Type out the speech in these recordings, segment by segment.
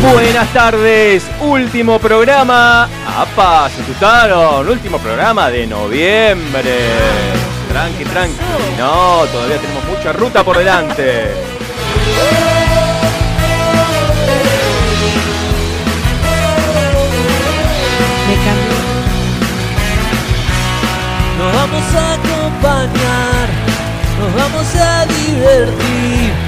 Buenas tardes, último programa. ¡Apa! Se asustaron. Último programa de noviembre. Tranqui, tranqui. No, todavía tenemos mucha ruta por delante. Nos vamos a acompañar, nos vamos a divertir.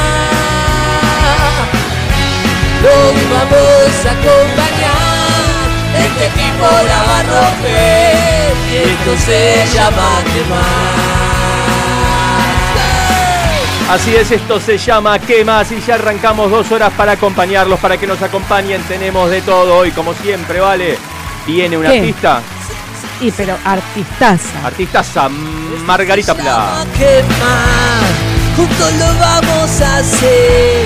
Lo vamos a acompañar, este equipo la va a romper y esto se llama quemar. Así es, esto se llama ¿Qué más? Y ya arrancamos dos horas para acompañarlos, para que nos acompañen. Tenemos de todo hoy, como siempre, ¿vale? Viene una ¿Qué? artista, Y pero artistaza. artistaza Margarita Pla. juntos lo vamos a hacer,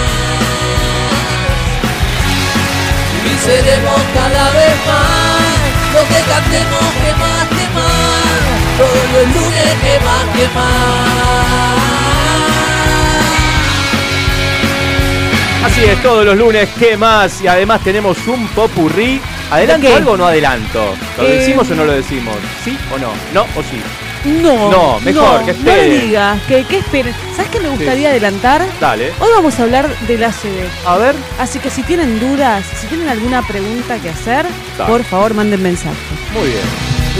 Y seremos cada vez más lo que cantemos que más, que más. Todos los lunes que más, que más. Así es, todos los lunes, ¿qué más? Y además tenemos un popurrí. ¿Adelanto algo o no adelanto? ¿Lo Eh, decimos o no lo decimos? ¿Sí o no? ¿No o sí? No, No, mejor, que No le esperen. digas, que, que esperen. ¿Sabes qué me gustaría adelantar? Dale. Hoy vamos a hablar del ACB. A ver. Así que si tienen dudas, si tienen alguna pregunta que hacer, Dale. por favor manden mensaje. Muy bien.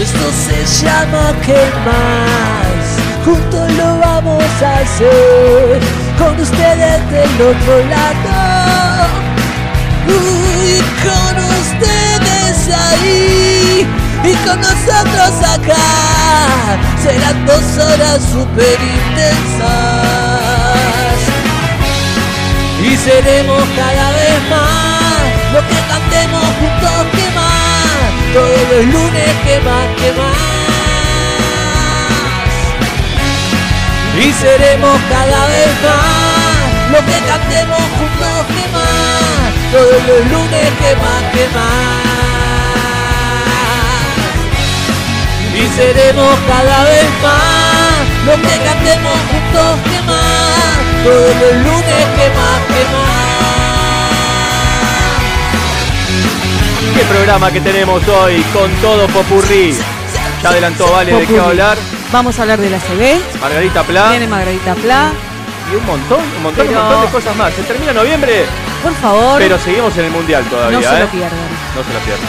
Esto se llama que más, juntos lo vamos a hacer, con ustedes del otro lado, y con ustedes ahí, y con nosotros acá, serán dos horas super intensas, y seremos cada vez más, lo que cantemos juntos que más, todos los lunes que más, que más. Y seremos cada vez más, lo que cantemos juntos que más, todos los lunes que más, que más. Seremos cada vez más, lo que cantemos juntos que más, todos los lunes que más, que más. ¿Qué programa que tenemos hoy con todo popurrí? Ya adelantó Vale de qué Popurrí. hablar. Vamos a hablar del ACB. Margarita Pla Viene Margarita Pla. y un montón, un montón, un montón de cosas más. Se termina noviembre, Por favor, pero seguimos en el mundial todavía, no se ¿eh? lo pierdan. No se lo pierdan.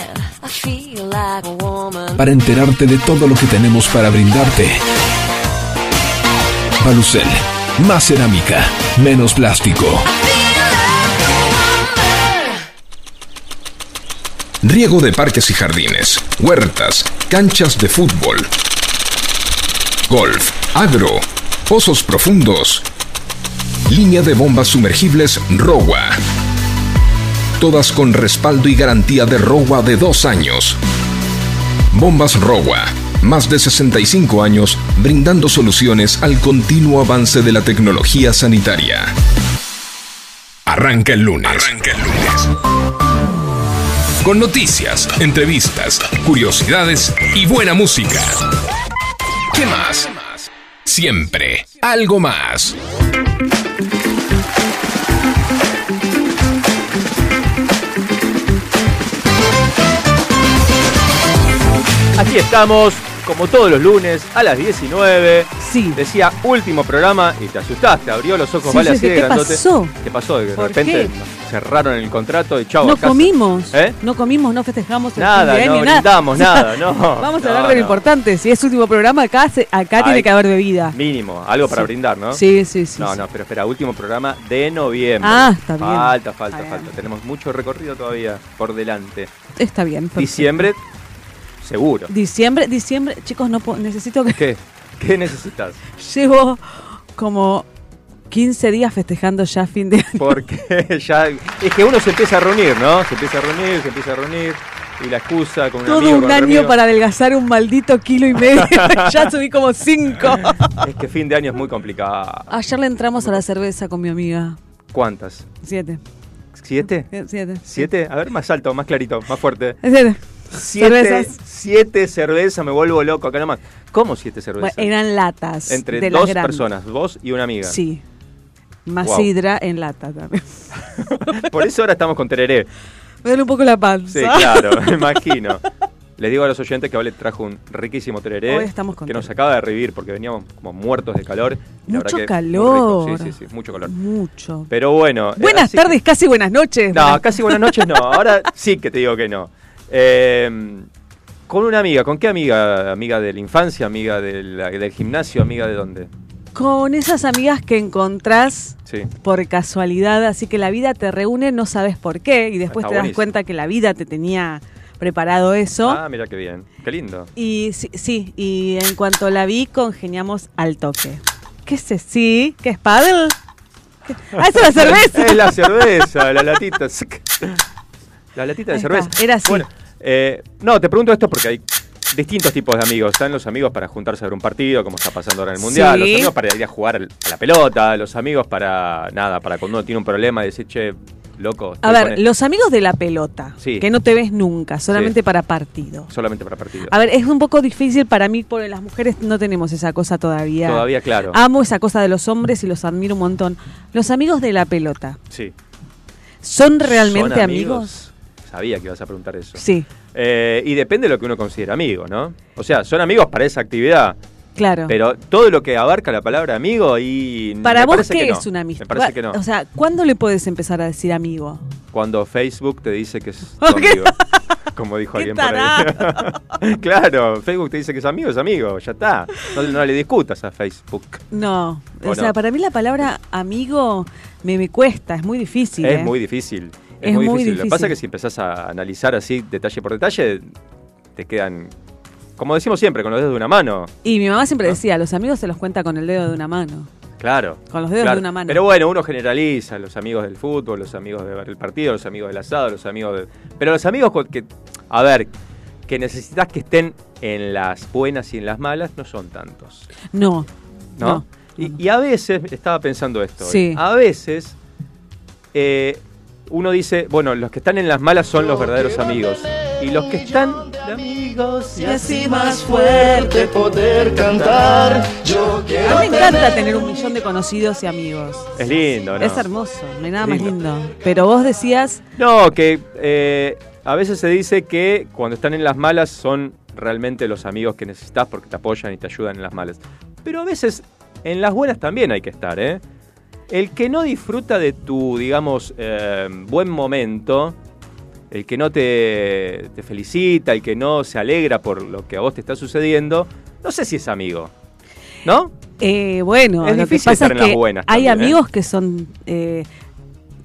para enterarte de todo lo que tenemos para brindarte. Balucel, Más cerámica, menos plástico. Riego de parques y jardines, huertas, canchas de fútbol, golf, agro, pozos profundos. Línea de bombas sumergibles ROWA. Todas con respaldo y garantía de ROWA de dos años. Bombas ROWA. Más de 65 años brindando soluciones al continuo avance de la tecnología sanitaria. Arranca el lunes. Arranca el lunes. Con noticias, entrevistas, curiosidades y buena música. ¿Qué más? Siempre algo más. Aquí estamos, como todos los lunes, a las 19. Sí. Decía último programa y te asustaste, abrió los ojos, Sí, vale yo así dije, de ¿qué grandote. pasó? ¿Qué pasó? De ¿Por repente qué? nos cerraron el contrato y chau. No casa. comimos. ¿Eh? No comimos, no festejamos el Nada, fin de no año, brindamos, nada, no. Vamos a No, hablar de lo no. importante. Si es último programa, acá, se- acá Ay. tiene que haber bebida. Mínimo, algo para Sí. brindar, ¿no? Sí, sí, sí. No, sí. no, pero espera, último programa de noviembre. Ah, está bien. Falta, falta, Está bien. falta. Tenemos mucho recorrido todavía por delante. Está bien. perfecto. Diciembre, seguro. Diciembre, diciembre, chicos, no puedo- necesito que ¿Qué? ¿Qué necesitas? llevo como 15 días festejando ya fin de año. Porque ya. Es que uno se empieza a reunir, ¿no? Se empieza a reunir, se empieza a reunir. Y la excusa con un Todo amigo, un año amigo. para adelgazar un maldito kilo y medio. ya subí como 5. Es que fin de año es muy complicado. Ayer le entramos a la cerveza con mi amiga. ¿Cuántas? Siete. ¿Siete? Eh, Siete. ¿Siete? A ver, más alto, más clarito, más fuerte. Siete. Siete Cervezas. Siete cervezas, me vuelvo loco acá nomás. ¿Cómo siete Bueno, cervezas? eran latas. Entre de dos personas, vos y una amiga. Sí. Más Wow. sidra en lata también. Por eso ahora estamos con tereré. Me duele un poco la panza. Sí, claro, me imagino. Les digo a los oyentes que Vale trajo un riquísimo tereré Hoy estamos con que nos acaba de revivir porque veníamos como muertos de calor. y Mucho que calor. Sí, sí, sí, mucho calor. Mucho. Pero bueno. Buenas que- tardes, casi buenas noches. No, casi buenas noches no. Ahora sí que te digo que no. Eh, con una amiga, ¿con qué amiga? ¿Amiga de la infancia? ¿Amiga del, del gimnasio? ¿Amiga de dónde? Con esas amigas que encontrás Sí. por casualidad, así que la vida te reúne, no sabes por qué, y después Está te das buenísimo. cuenta que la vida te tenía preparado eso. Ah, mira qué bien. Qué lindo. Y sí, sí, y en cuanto la vi, congeniamos al toque. ¿Qué es? Sí, ¿qué es paddle? ¿Qué? Ah, es la cerveza. es la cerveza, la latita. La latita de cerveza. era así. Bueno, eh, no, te pregunto esto porque hay distintos tipos de amigos. Están los amigos para juntarse a ver un partido, como está pasando ahora en el Mundial. Sí. Los amigos para ir a jugar a la pelota. Los amigos para, nada, para cuando uno tiene un problema y decir, che, loco. A ver, con esto". los amigos de la pelota, Sí. que no te ves nunca, solamente Sí. para partido. Solamente para partido. A ver, es un poco difícil para mí, porque las mujeres no tenemos esa cosa todavía. Todavía, claro. Amo esa cosa de los hombres y los admiro un montón. Los amigos de la pelota, Sí. ¿son realmente ¿Son amigos? Sabía que ibas a preguntar eso. Sí, Eh, y depende de lo que uno considera amigo, ¿no? O sea, son amigos para esa actividad. claro. Pero todo lo que abarca la palabra amigo y. para vos, ¿qué no. es una amistad? Me parece que no. O sea, ¿cuándo le puedes empezar a decir amigo? Cuando Facebook te dice que es amigo. Como dijo ¡Qué alguien por ahí. claro, Facebook te dice que es amigo, es amigo, ya está. No, no le discutas a Facebook. No, o, ¿O sea, no? para mí la palabra amigo me, me cuesta, es muy difícil. es ¿eh? muy difícil. Es, Es muy, muy difícil. Lo que pasa es que si empezás a analizar así detalle por detalle, te quedan. Como decimos siempre, con los dedos de una mano. Y mi mamá siempre ¿No? decía, los amigos se los cuenta con el dedo de una mano. Claro. Con los dedos claro. de una mano. Pero bueno, uno generaliza, los amigos del fútbol, los amigos de ver el partido, los amigos del asado, los amigos de... Pero los amigos que, a ver, que necesitas que estén en las buenas y en las malas, no son tantos. No, ¿No? no. y, y a veces, estaba pensando esto, hoy, Sí. a veces eh, uno dice, bueno, los que están en las malas son los verdaderos amigos. Y los que están de amigos y así más fuerte poder cantar. Yo A quiero mí me encanta tener un millón de conocidos y amigos. Es lindo, ¿no? Es hermoso, no hay nada más Lindo. lindo. Pero vos decías, No, que eh, a veces se dice que cuando están en las malas son realmente los amigos que necesitas porque te apoyan y te ayudan en las malas. Pero a veces en las buenas también hay que estar, ¿eh? El que no disfruta de tu, digamos, eh, buen momento, el que no te, te felicita, el que no se alegra por lo que a vos te está sucediendo, no sé si es amigo. ¿No? Eh, bueno, Es lo que difícil pasa estar es en las que buenas hay también, ¿eh? amigos que son... eh,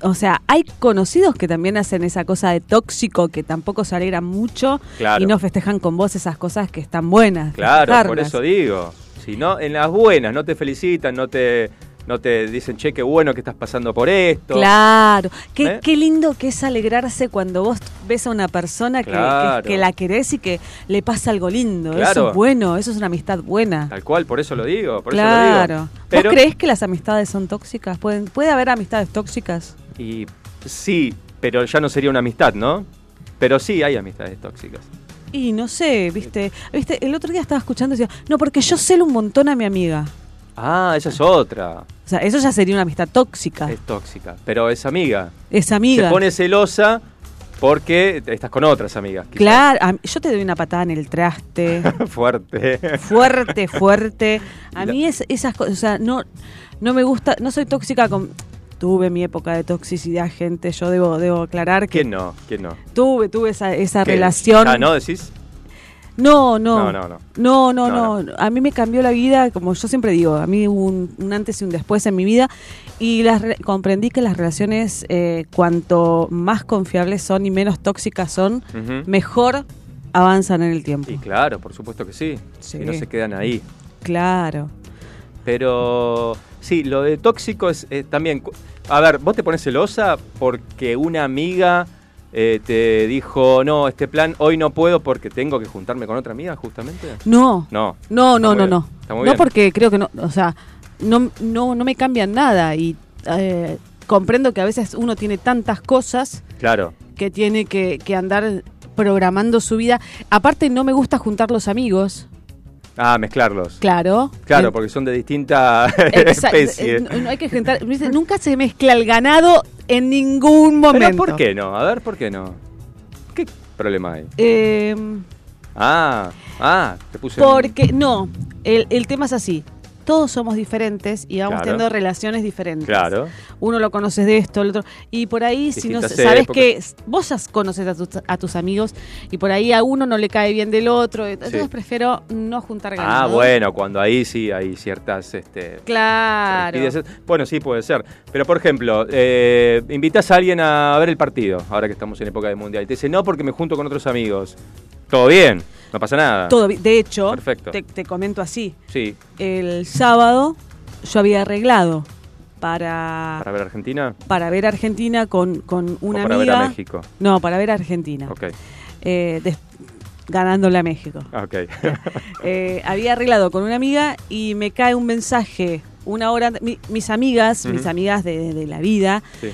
o sea, hay conocidos que también hacen esa cosa de tóxico, que tampoco se alegran mucho Claro. y no festejan con vos esas cosas que están buenas. Claro, por eso digo. Si no, en las buenas no te felicitan, no te, no te dicen, che, qué bueno que estás pasando por esto. Claro, qué, ¿Eh? qué lindo que es alegrarse cuando vos ves a una persona que, Claro. la querés y que le pasa algo lindo. Eso Claro. es bueno, eso es una amistad buena. Tal cual, por eso lo digo. Por eso lo claro. digo. Pero, ¿Vos creés que las amistades son tóxicas? ¿Pueden, ¿Puede haber amistades tóxicas? Y sí, pero ya no sería una amistad, ¿no? Pero sí hay amistades tóxicas. Y no sé, viste, viste, el otro día estaba escuchando y decía, no, porque yo celo un montón a mi amiga. Ah, esa es otra. O sea, eso ya sería una amistad tóxica. Es tóxica. Pero es amiga. Es amiga. Se pone celosa porque estás con otras amigas. quizás. Claro, a- yo te doy una patada en el traste. Fuerte. fuerte, fuerte. A La- mí es, esas cosas, o sea, no, no me gusta, no soy tóxica con... Tuve mi época de toxicidad, gente, yo debo, debo aclarar que ¿Quién no? ¿Quién no? tuve, tuve esa, esa ¿Qué? relación. Ah, ¿no decís? No, no. No, no, no. No, no. A mí me cambió la vida, como yo siempre digo, a mí hubo un, un antes y un después en mi vida y las re- comprendí que las relaciones, eh, cuanto más confiables son y menos tóxicas son, mejor avanzan en el tiempo. Y claro, por supuesto que sí. Sí. Y no se quedan ahí. Claro. Pero sí, lo de tóxico es eh, también. A ver, vos te pones celosa porque una amiga eh, te dijo, no, este plan hoy no puedo porque tengo que juntarme con otra amiga, justamente. No. No. No, no, no, no. está muy No bien. porque creo que no, o sea, no, no, no me cambian nada y eh, comprendo que a veces uno tiene tantas cosas Claro. que tiene que, que andar programando su vida. Aparte no me gusta juntar los amigos, Ah, mezclarlos. claro. Claro, porque son de distinta especie. no, hay que juntar, nunca se mezcla el ganado en ningún momento. Pero ¿por qué no? A ver, ¿por qué no? ¿Qué problema hay? Eh, Ah, ah, te puse. porque, no, el, el tema es así. Todos somos diferentes y vamos Claro. teniendo relaciones diferentes. Claro. uno lo conoces de esto, el otro. Y por ahí, si no sabes que vos ya conoces a tus, a tus amigos y por ahí a uno no le cae bien del otro, entonces Sí. prefiero no juntar Ah, ganado. bueno, cuando ahí sí hay ciertas este, Claro. Bueno, sí, puede ser. Pero, por ejemplo, eh, invitas a alguien a ver el partido, ahora que estamos en época de mundial, y te dice, no, porque me junto con otros amigos. Todo bien, no pasa nada. Todo de hecho, Perfecto. te, te comento así. Sí, El sábado yo había arreglado para, para ver Argentina para ver a Argentina con, con una o para amiga. ver a México. No, para ver a Argentina. Ok, Eh, ganándole a México. ah, ok. Eh, había arreglado con una amiga y me cae un mensaje una hora. mi- mis amigas, mis amigas de, de la vida, Sí.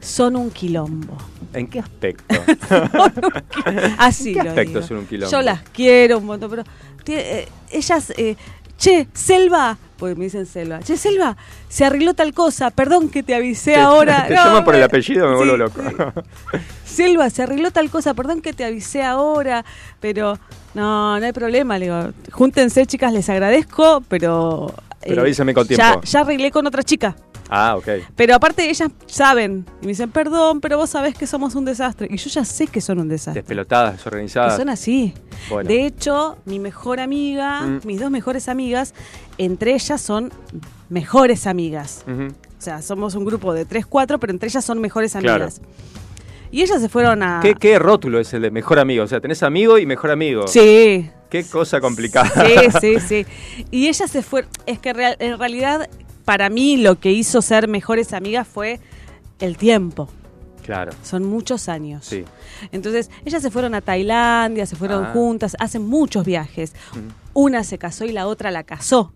son un quilombo. ¿En qué aspecto? Así ¿En qué lo aspecto digo. son un quilombo? Yo las quiero un montón, pero eh, ellas, eh, che, Selva, porque me dicen Selva, che, Selva, se arregló tal cosa, perdón que te avisé Te- ahora. te No, llaman por el apellido, me sí, vuelvo loco. sí. Selva, se arregló tal cosa, perdón que te avisé ahora, pero no, no hay problema, le digo, júntense chicas, les agradezco, pero... eh, Pero avísame con Ya, tiempo. ya arreglé con otra chica. Ah, ok. Pero aparte ellas saben y me dicen, perdón, pero vos sabés que somos un desastre. Y yo ya sé que son un desastre. Despelotadas, Que desorganizadas. son así. Bueno. De hecho, mi mejor amiga, Mm. mis dos mejores amigas, entre ellas son mejores amigas. O sea, somos un grupo de tres, cuatro, pero entre ellas son mejores Claro. amigas. Y ellas se fueron a... ¿Qué, ¿Qué rótulo es el de mejor amigo? O sea, tenés amigo y mejor amigo. Sí. Qué cosa complicada. Sí, sí, sí. Y ellas se fueron... Es que real- en realidad, para mí, lo que hizo ser mejores amigas fue el tiempo. Claro, Son muchos años. sí. Entonces, ellas se fueron a Tailandia, se fueron Ah. juntas, hacen muchos viajes. Una se casó y la otra la casó.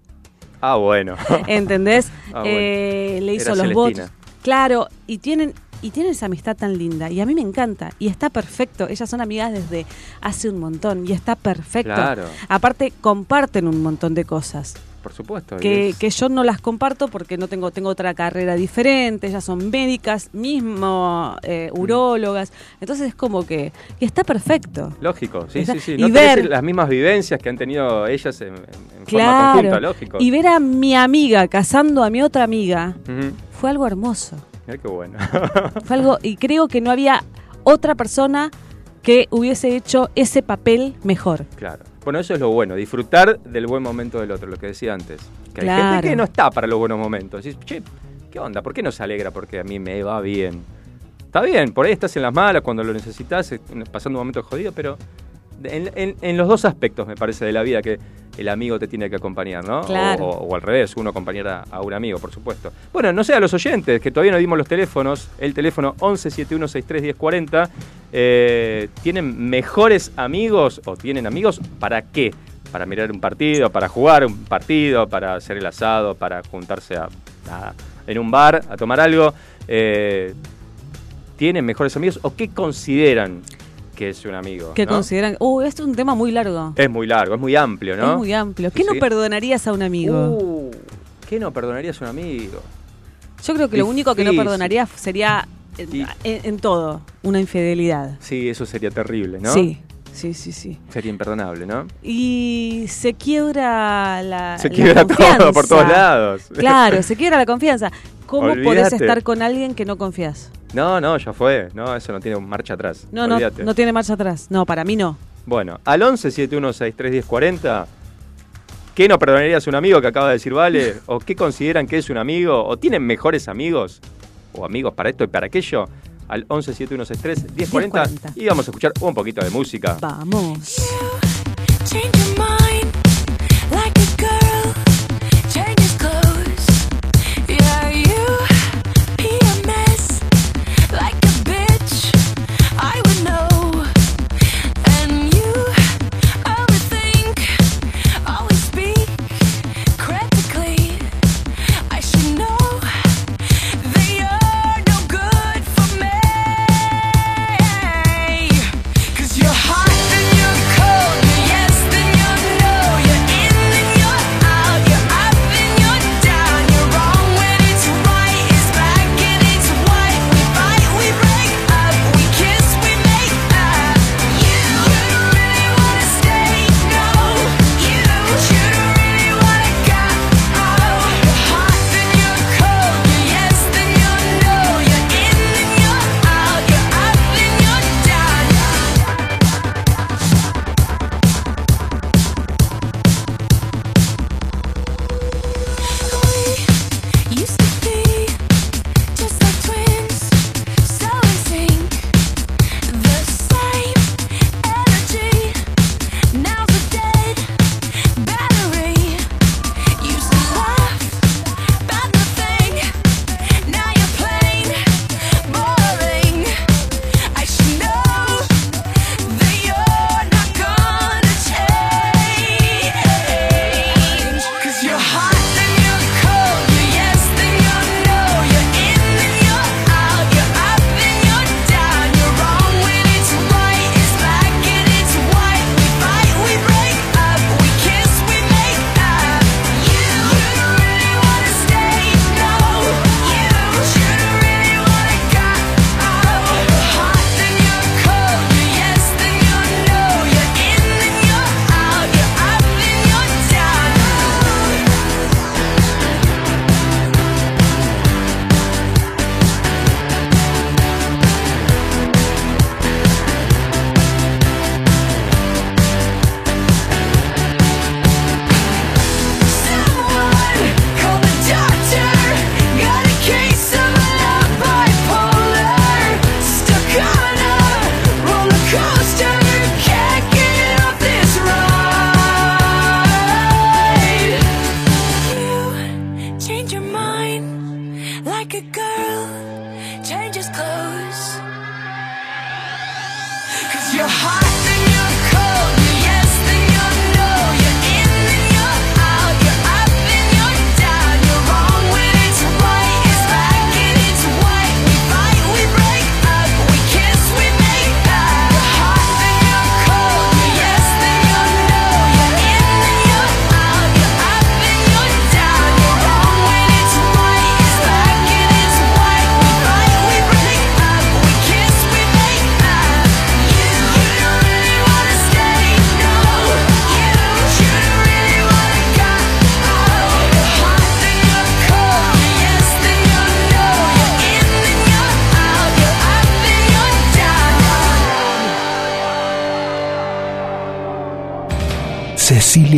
Ah, bueno. ¿Entendés? Ah, bueno. Eh, le hizo Era los Celestina. votos. Claro, y tienen, y tienen esa amistad tan linda. Y a mí me encanta. Y está perfecto. Ellas son amigas desde hace un montón. Y está perfecto. Claro. Aparte, comparten un montón de cosas. Por supuesto. y Que, es- que yo no las comparto porque no tengo, tengo otra carrera diferente. Ellas son médicas, mismo eh, Mm. urólogas. Entonces es como que, que está perfecto. Lógico, sí, Está- sí, sí. y No tenés ver- las mismas vivencias que han tenido ellas en, en- en forma Claro. conjunta, lógico. Y ver a mi amiga casando a mi otra amiga fue algo hermoso. Mirá qué bueno. Fue algo, y creo que no había otra persona que hubiese hecho ese papel mejor. claro. Bueno, eso es lo bueno, disfrutar del buen momento del otro, lo que decía antes. Que hay Claro. gente que no está para los buenos momentos. Dices, che, ¿qué onda? ¿Por qué no se alegra? Porque a mí me va bien. Está bien, por ahí estás en las malas cuando lo necesitas, eh, pasando un momento jodido, pero en, en- en los dos aspectos me parece de la vida que el amigo te tiene que acompañar, ¿no? Claro. O, o al revés, uno acompañar a, a un amigo, por supuesto. Bueno, no sé, a los oyentes, que todavía no dimos los teléfonos, el teléfono 1171631040, eh, ¿tienen mejores amigos o tienen amigos para qué? Para mirar un partido, para jugar un partido, para hacer el asado, para juntarse a, a- en un bar a tomar algo. Eh, ¿Tienen mejores amigos o qué consideran que es un amigo? ¿Qué ¿no? consideran? Uh, esto es un tema muy largo. Es muy largo, es muy amplio, ¿no? Es muy amplio. ¿Qué no perdonarías a un amigo? Uh, ¿Qué no perdonarías a un amigo? Yo creo que lo único que no perdonaría sería en, todo, una infidelidad. Sí, eso sería terrible, ¿no? Sí, sí, sí, sí. Sería imperdonable, ¿no? Y se quiebra la. Se la quiebra todo confianza. por todos lados. Claro, se quiebra la confianza. ¿Cómo podés Olvídate. estar con alguien que no confías? No, no, ya fue. No, eso no tiene marcha atrás. No, no, Olvídate. no tiene marcha atrás. No, para mí no. Bueno, al 11 7163 1040 ¿Qué no perdonarías a un amigo que acaba de decir vale? ¿O qué consideran que es un amigo? ¿O tienen mejores amigos? ¿O amigos para esto y para aquello? Al 11 7163 1040 1040. Y vamos a escuchar un poquito de música. Vamos.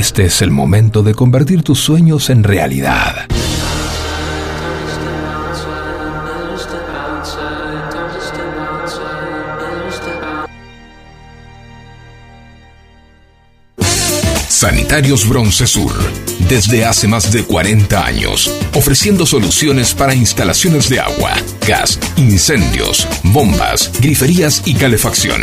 Este es el momento de convertir tus sueños en realidad. Sanitarios Bronce Sur, desde hace más de 40 años, ofreciendo soluciones para instalaciones de agua, gas, incendios, bombas, griferías y calefacción.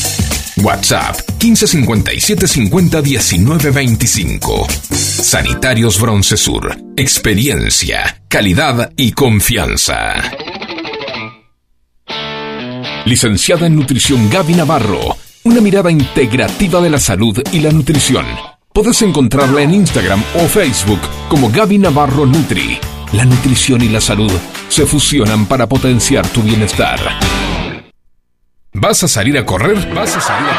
WhatsApp 1557 50 19 25. Sanitarios Broncesur. Experiencia, calidad y confianza. Licenciada en Nutrición Gaby Navarro. Una mirada integrativa de la salud y la nutrición. Podés encontrarla en Instagram o Facebook como Gaby Navarro Nutri. La nutrición y la salud se fusionan para potenciar tu bienestar. ¿Vas a salir a correr? ¿Vas a salir a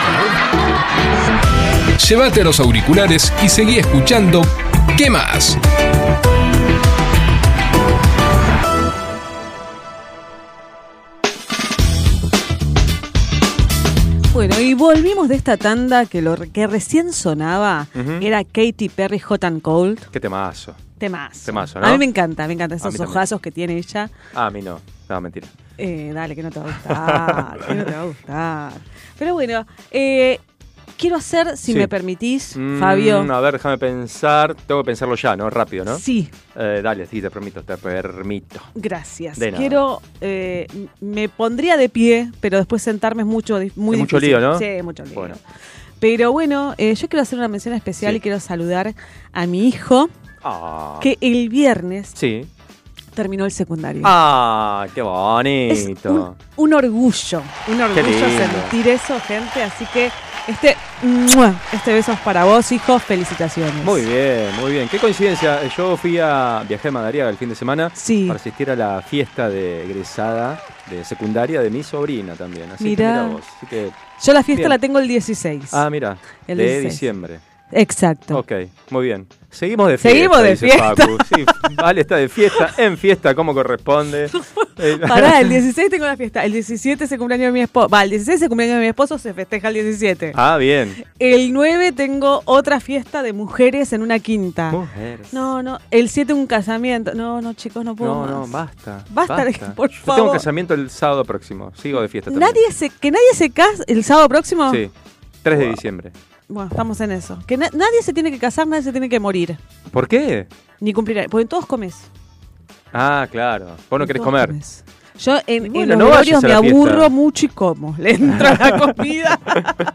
correr? Llévate los auriculares y seguí escuchando ¿Qué más? Bueno, y volvimos de esta tanda que lo que recién sonaba era Katy Perry Hot and Cold. Qué temazo. Temazo. Temazo, ¿no? A mí me encanta, me encantan esos también. ojazos que tiene ella. Ah, a mí no. No, mentira. Eh, dale, que no te va a gustar, que no te va a gustar. Pero bueno, eh, quiero hacer, si Sí. me permitís, Mm, Fabio. A ver, déjame pensar. Tengo que pensarlo ya, ¿no? Rápido, ¿no? Sí, Eh, dale, sí, te permito, te permito. gracias. De nada. Quiero, eh, me pondría de pie, pero después sentarme es mucho, muy Es mucho difícil. lío, ¿no? Sí, mucho lío. Bueno. Pero bueno, eh, yo quiero hacer una mención especial Sí. y quiero saludar a mi hijo, Ah. que el viernes Sí. Terminó el secundario. Ah, qué Es bonito. un, un orgullo, un orgullo sentir eso, gente. Así que este, este beso es para vos, hijo. Felicitaciones. Muy bien, muy bien. Qué coincidencia. Yo fui a. Viajé a Madariaga el fin de semana Sí. para asistir a la fiesta de egresada de secundaria de mi sobrina también. Así Mirá. que mira vos. Así que. Yo la fiesta Bien. la tengo el 16. Ah, mira. El de 16. diciembre. Exacto. Ok, muy bien. Seguimos de fiesta. Seguimos de dice fiesta. Facu. Sí, vale, está de fiesta, en fiesta, como corresponde. Eh, Pará, el 16 tengo la fiesta. El 17 es el cumpleaños de mi esposo. Va, el 16 es el cumpleaños de mi esposo, se festeja el 17. Ah, bien. El 9 tengo otra fiesta de mujeres en una quinta. Mujeres. No, no. El 7 un casamiento. No, no, chicos, no puedo No, más. no, basta. Basta por Yo favor. tengo casamiento el sábado próximo. Sigo de fiesta también. Nadie se, que nadie se case el sábado próximo. Sí, 3 de diciembre. Bueno, estamos en eso. Que na- nadie se tiene que casar, nadie se tiene que morir. ¿Por qué? Ni cumplir. Porque todos comes. Ah, claro. Vos no querés comer. comes. Yo en, Y en bueno, los no me aburro mucho y como. Le entro a la comida.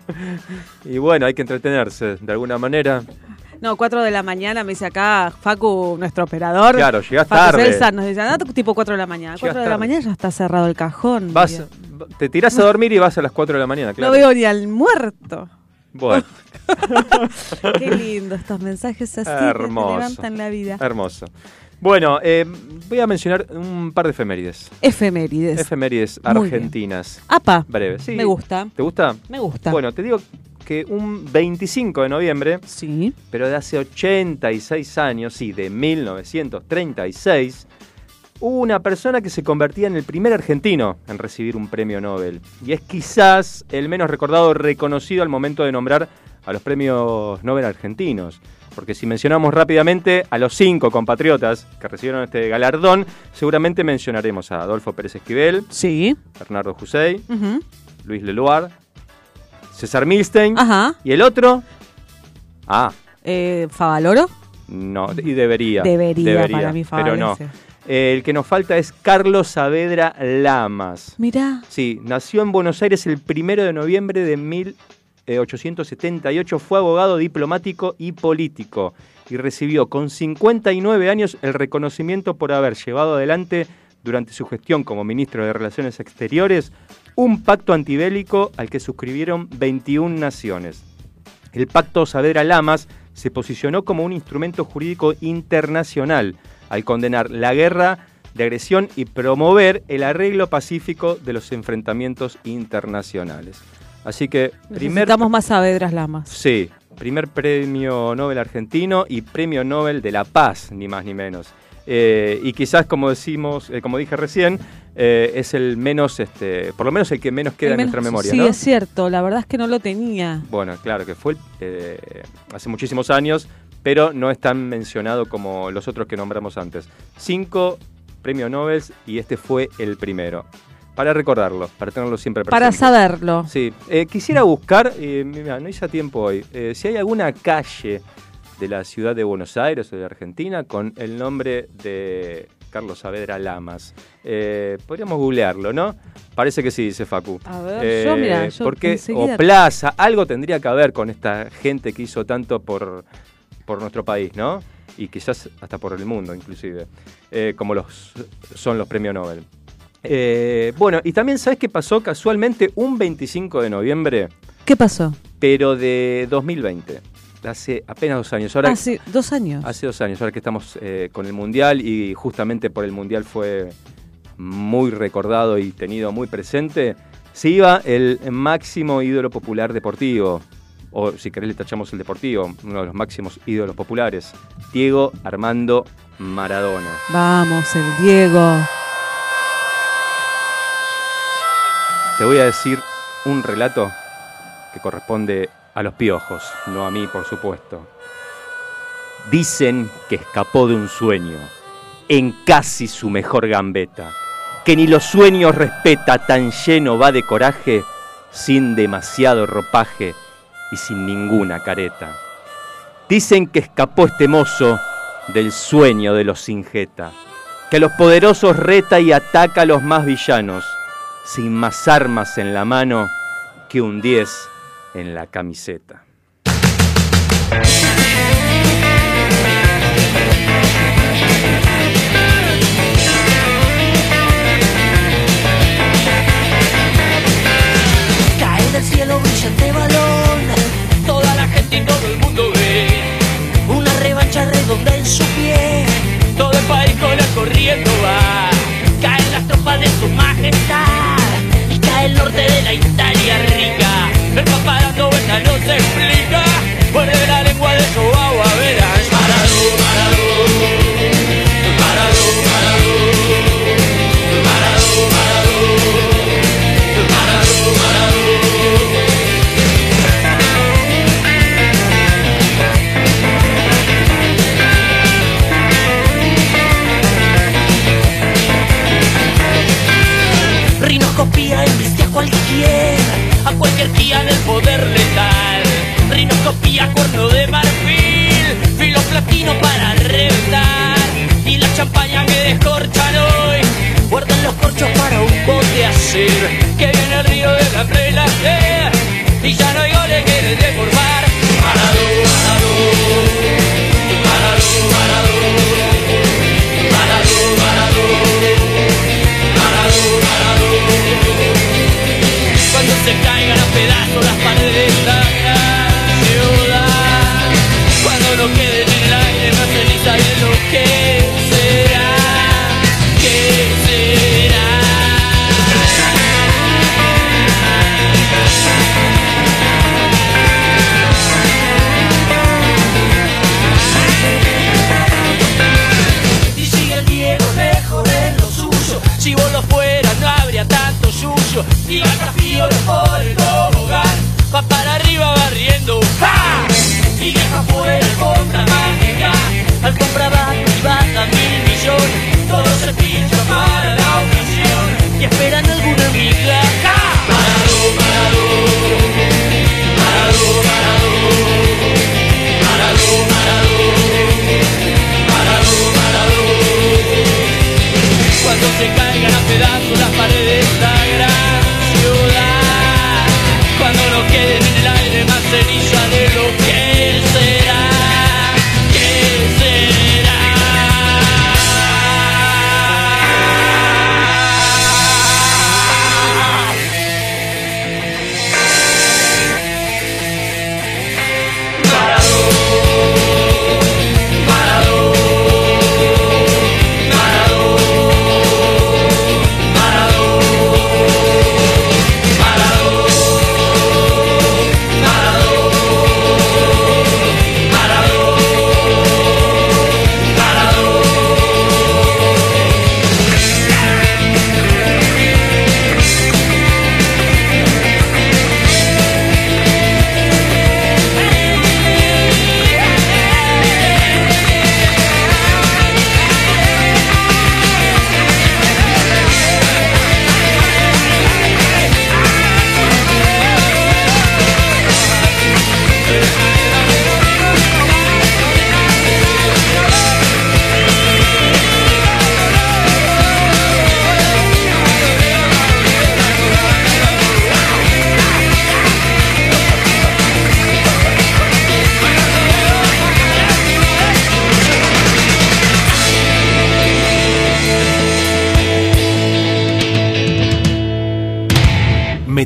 Y bueno, hay que entretenerse de alguna manera. No, 4 de la mañana me dice acá Facu, nuestro operador. Claro, llegás Facu tarde. César nos dice, anda tipo 4 de la mañana. Llegás 4 de la mañana ya está cerrado el cajón. Vas, te tirás a dormir y vas a las 4 de la mañana, claro. No veo ni al muerto. Bueno, Qué lindo estos mensajes así que Hermoso. te levantan la vida. hermoso. Bueno, eh, voy a mencionar un par de efemérides. Efemérides. Efemérides argentinas. Apa, Breves. Sí. me gusta. ¿Te gusta? Me gusta. Bueno, te digo que un 25 de noviembre, Sí. pero de hace 86 años, sí, de 1936, hubo una persona que se convertía en el primer argentino en recibir un premio Nobel. Y es quizás el menos recordado o reconocido al momento de nombrar a los premios Nobel argentinos. Porque si mencionamos rápidamente a los cinco compatriotas que recibieron este galardón, seguramente mencionaremos a Adolfo Pérez Esquivel, Sí. Bernardo José, Ujú. Luis Leluar, César Milstein Ajá. y el otro. Ah, Eh, Favaloro. No, y debería. Debería, para mí Pero no. Eh, el que nos falta es Carlos Saavedra Lamas. Mirá, Sí, nació en Buenos Aires el primero de noviembre de 1878. Fue abogado, diplomático y político. Y recibió con 59 años el reconocimiento por haber llevado adelante durante su gestión como ministro de Relaciones Exteriores un pacto antibélico al que suscribieron 21 naciones. El Pacto Saavedra-Lamas se posicionó como un instrumento jurídico internacional al condenar la guerra de agresión y promover el arreglo pacífico de los enfrentamientos internacionales. Así que, primer, necesitamos más Saavedras Lamas. sí, primer premio Nobel argentino y premio Nobel de la Paz, ni más ni menos. Eh, y quizás, como decimos, eh, como dije recién, eh, es el menos, este, por lo menos el que menos queda en nuestra memoria, Sí, ¿no? es cierto, la verdad es que no lo tenía. Bueno, claro, que fue hace muchísimos años, pero no es tan mencionado como los otros que nombramos antes. Cinco premios Nobel y este fue el primero. Para recordarlo, para tenerlo siempre presente. Para saberlo. Sí, eh, quisiera buscar, eh, mira, no hice a tiempo hoy, eh, si hay alguna calle de la ciudad de Buenos Aires o de Argentina con el nombre de Carlos Saavedra Lamas. Eh, podríamos googlearlo, ¿no? Parece que sí, dice Facu. A ver, yo, mira, yo porque, enseguida- o Plaza, algo tendría que ver con esta gente que hizo tanto por, por nuestro país, ¿no? Y quizás hasta por el mundo, inclusive, eh, como los son los premios Nobel. Eh, bueno, y también, ¿sabes qué pasó casualmente un 25 de noviembre, ¿Qué pasó? pero de 2020? Hace apenas dos años. Ahora, Hace dos años. Hace dos años, ahora que estamos eh, con el Mundial y justamente por el Mundial fue muy recordado y tenido muy presente, se iba el máximo ídolo popular deportivo, o si querés le tachamos el deportivo, uno de los máximos ídolos populares, Diego Armando Maradona. Vamos, el Diego. Te voy a decir un relato que corresponde a los piojos, no a mí, por supuesto. Dicen que escapó de un sueño, en casi su mejor gambeta, que ni los sueños respeta, tan lleno va de coraje, sin demasiado ropaje y sin ninguna careta. Dicen que escapó este mozo del sueño de los Singeta, que a los poderosos reta y ataca a los más villanos, sin más armas en la mano que un 10 en la camiseta. Cae del cielo brillante balón, todo el mundo ve una revancha redonda en su pie. Todo el país con él corriendo va, caen las tropas de su majestad y cae el norte de la Italia rica. El vueltas no se explica, muerde la lengua de su a cualquier guía del poder letal. Rinoscopía, cuerno de marfil, filo platino para reventar. Y la champaña que descorchan hoy, guardan los corchos para un bote hacer. Que viene el río de la relaje, y ya no hay goles que le deformar. Y desafío por el tobogán Va para arriba barriendo. ¡Ja! Y deja fuera el compra mágica Alfombra va y mil millones. Todo se pincha para la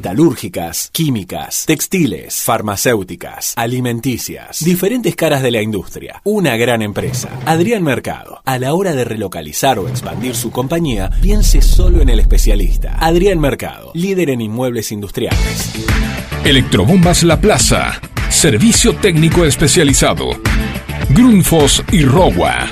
metalúrgicas, químicas, textiles, farmacéuticas, alimenticias, diferentes caras de la industria. Una gran empresa. Adrián Mercado. A la hora de relocalizar o expandir su compañía, piense solo en el especialista. Adrián Mercado, líder en inmuebles industriales. Electrobombas La Plaza. Servicio técnico especializado. Grundfos y Rowa.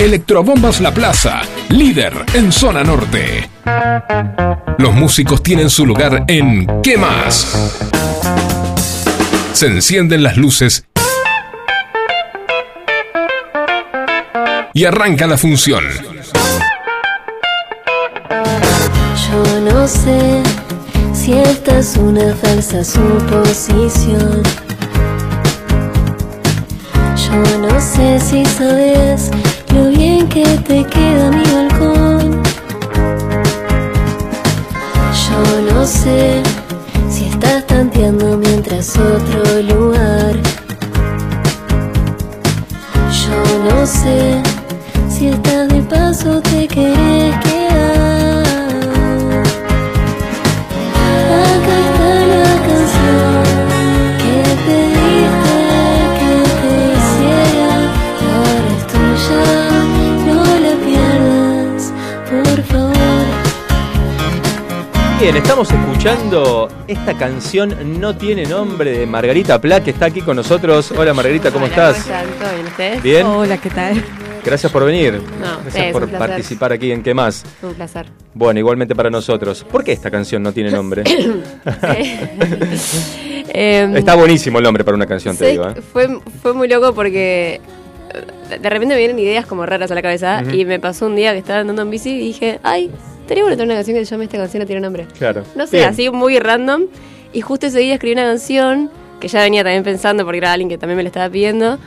Electrobombas La Plaza, líder en zona norte. Los músicos tienen su lugar en ¿Qué más? Se encienden las luces y arranca la función. Yo no sé si esta es una falsa suposición. Yo no sé si sabes lo bien que te queda mi balcón. Yo no sé si estás tanteando mientras otro lugar. Yo no sé si estás de paso te querés escuchando esta canción No tiene nombre de Margarita Pla, que está aquí con nosotros. Hola Margarita, ¿cómo Hola, estás? ¿Cómo están? ¿Todo bien ustedes? Bien, Hola, ¿qué tal? gracias por venir. No, gracias es por participar aquí en ¿Qué más? Un placer. Bueno, igualmente para nosotros. ¿Por qué esta canción no tiene nombre? Em, Está buenísimo el nombre para una canción, te digo. ¿eh? fue, fue muy loco porque eh, de repente me vienen ideas como raras a la cabeza y me pasó un día que estaba andando en bici y dije, ay, estaría bueno tener una canción que se llame Esta canción no tiene nombre. Claro. No sé, Bien. así muy random. Y justo ese día escribí una canción que ya venía también pensando porque era alguien que también me la estaba pidiendo.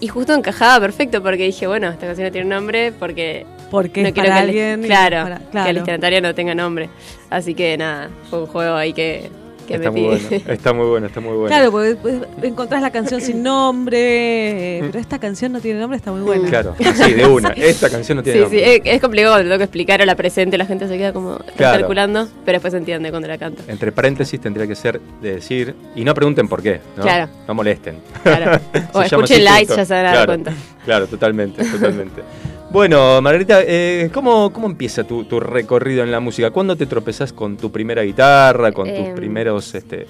Y justo encajaba perfecto porque dije, bueno, esta canción no tiene nombre porque Porque no es quiero para que el- alguien. y claro, para- que el claro. destinatario no tenga nombre. Así que nada, fue un juego ahí que, que Está me muy pide. bueno, está muy bueno, está muy bueno. Claro, porque después encontrás la canción sin nombre, pero esta canción no tiene nombre, está muy buena. Claro, así, de una. Esta canción no tiene Sí, sí, nombre. es, es complicado tengo que explicar a la presente, la gente se queda como Claro. calculando, pero después se entiende cuando la canto. Entre paréntesis tendría que ser de decir, y no pregunten por qué, ¿no? Claro. No molesten. Claro. O escuchen lights, ya se van a dar Claro, cuenta. Claro, totalmente, totalmente. Bueno, Margarita, eh, ¿cómo, ¿cómo empieza tu, tu recorrido en la música? ¿Cuándo te tropezás con tu primera guitarra, con tus Em. primeros este,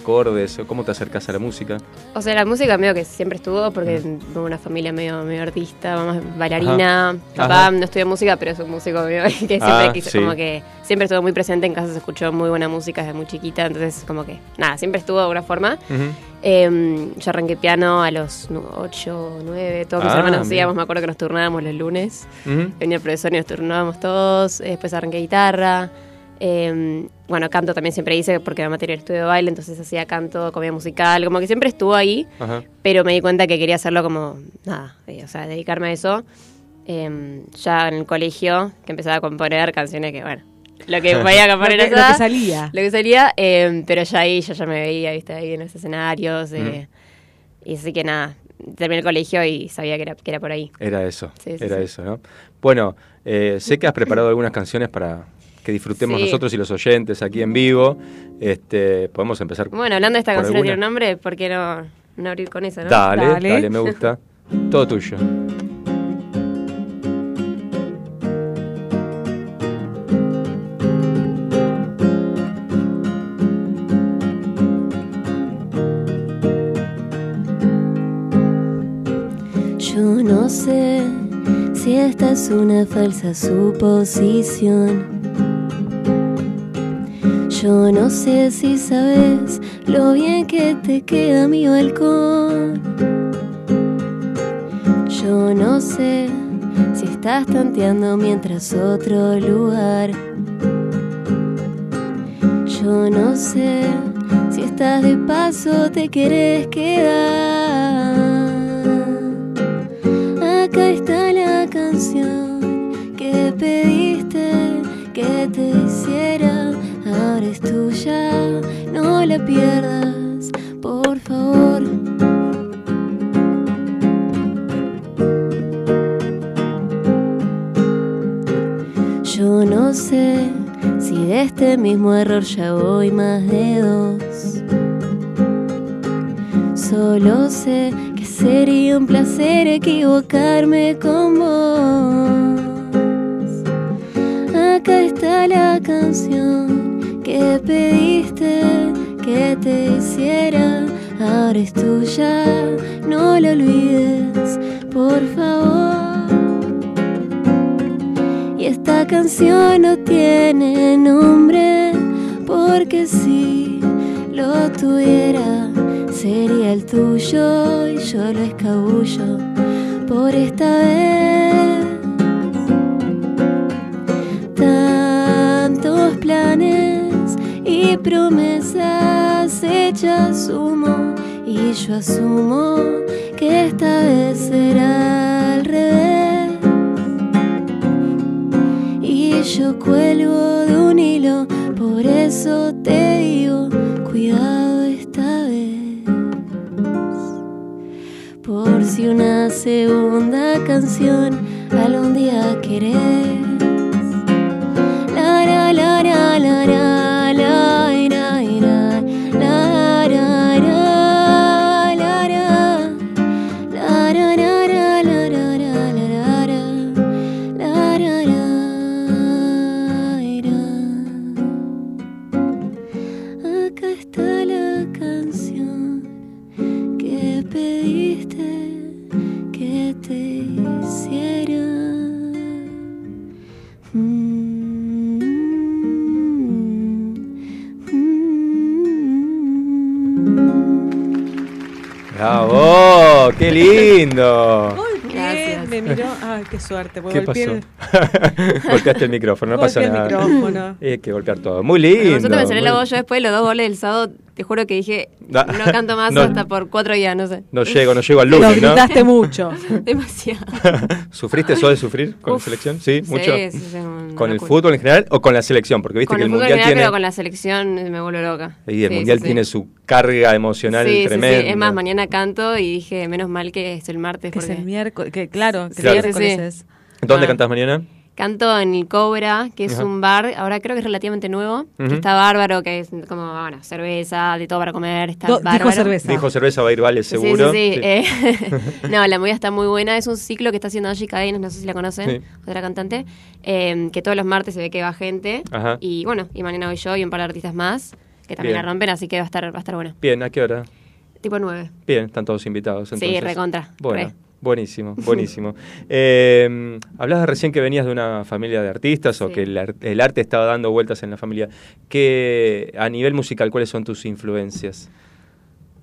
acordes? o ¿Cómo te acercas a la música? O sea, la música medio que siempre estuvo porque tuve una familia medio, medio artista, mamá bailarina, papá Ajá. no estudia música, pero es un músico medio que siempre Ah, quiso, sí. como que siempre estuvo muy presente en casa, se escuchó muy buena música desde muy chiquita, entonces como que nada, siempre estuvo de alguna forma. Eh, yo arranqué piano a los 8, 9, todos mis Ah, hermanos hacíamos, me acuerdo que nos turnábamos los lunes. Venía el profesor y nos turnábamos todos. eh, Después arranqué guitarra. Eh, bueno, canto también siempre hice porque mamá tenía el estudio de baile, entonces hacía canto, comedia musical, como que siempre estuvo ahí, Ajá. pero me di cuenta que quería hacerlo como, nada, eh, o sea, dedicarme a eso. Eh, ya en el colegio, que empezaba a componer canciones que, bueno, lo que podía Lo componer que, esa- lo que salía. lo que salía, eh, pero ya ahí yo ya me veía, viste, ahí en los escenarios. eh, Y así que nada, terminé el colegio y sabía que era, que era por ahí. Era eso, Sí, sí, era sí. eso, ¿no? Bueno, eh, sé que has preparado algunas canciones para que disfrutemos Sí. nosotros y los oyentes aquí en vivo. Este, podemos empezar. Bueno, hablando de esta ¿Por canción que tiene un alguna? nombre, ¿por qué no, no abrir con eso, no? Dale, dale, Dale. me gusta. Todo tuyo. Yo no sé si esta es una falsa suposición. Yo no sé si sabes lo bien que te queda mi balcón. Yo no sé si estás tanteando mientras otro lugar. Yo no sé si estás de paso te querés quedar. Acá está la canción que pediste que te hiciera. Ahora es tuya, no la pierdas, por favor. Yo no sé si de este mismo error ya voy más de dos. Solo sé que sería un placer equivocarme con vos. Acá está la canción que pediste que te hiciera. Ahora es tuya, no lo olvides, por favor. Y esta canción no tiene nombre, porque si lo tuviera, sería el tuyo y yo lo escabullo por esta vez. Promesas hechas humo, y yo asumo que esta vez será al revés. Y yo cuelgo de un hilo, por eso te digo, cuidado esta vez. Por si una segunda canción algún día querés. Qué suerte. porque ¿Qué pasó? el- Golpeaste el micrófono, no pasa golpeé el nada. micrófono. Hay que golpear todo. Muy lindo. Nosotros me salió la voz yo después de los dos goles del sábado. Te juro que dije, no canto más No. hasta por cuatro días, no sé. No llego, no llego al Lo lunes, ¿no? gritaste mucho. Demasiado. ¿Sufriste eso de sufrir con Uf, la selección? Sí, mucho. sí, sí, ¿Con el locura. fútbol en general o con la selección? Porque viste Con que el el fútbol mundial general, tiene. pero con la selección me vuelvo loca. Y el Sí, mundial sí, sí. tiene su carga emocional Sí, sí, sí. tremenda. Es más, mañana canto y dije, menos mal que es el martes. Que es porque el miércoles. Que claro, que Claro. el miércoles Sí, sí. es. ¿Dónde Ah. cantás mañana? Canto en el Cobra, que es Ajá. un bar, ahora creo que es relativamente nuevo, que está bárbaro, que es como, bueno, cerveza, de todo para comer, está Do- dijo bárbaro. cerveza. Dijo cerveza va a ir vale Sí, seguro. Sí, sí, Sí. eh, no, la movida está muy buena. Es un ciclo que está haciendo Angie Cadenas, no sé si la conocen, Sí. otra cantante, eh, que todos los martes se ve que va gente. Ajá. Y bueno, y mañana voy yo y un par de artistas más que también Bien. la rompen, así que va a estar, va a estar bueno. Bien, ¿a qué hora? Tipo nueve. Bien, están todos invitados. Entonces. Sí, recontra. Bueno, re. Buenísimo, buenísimo. eh, hablabas recién que venías de una familia de artistas o que el, el arte estaba dando vueltas en la familia. Que a nivel musical, ¿cuáles son tus influencias?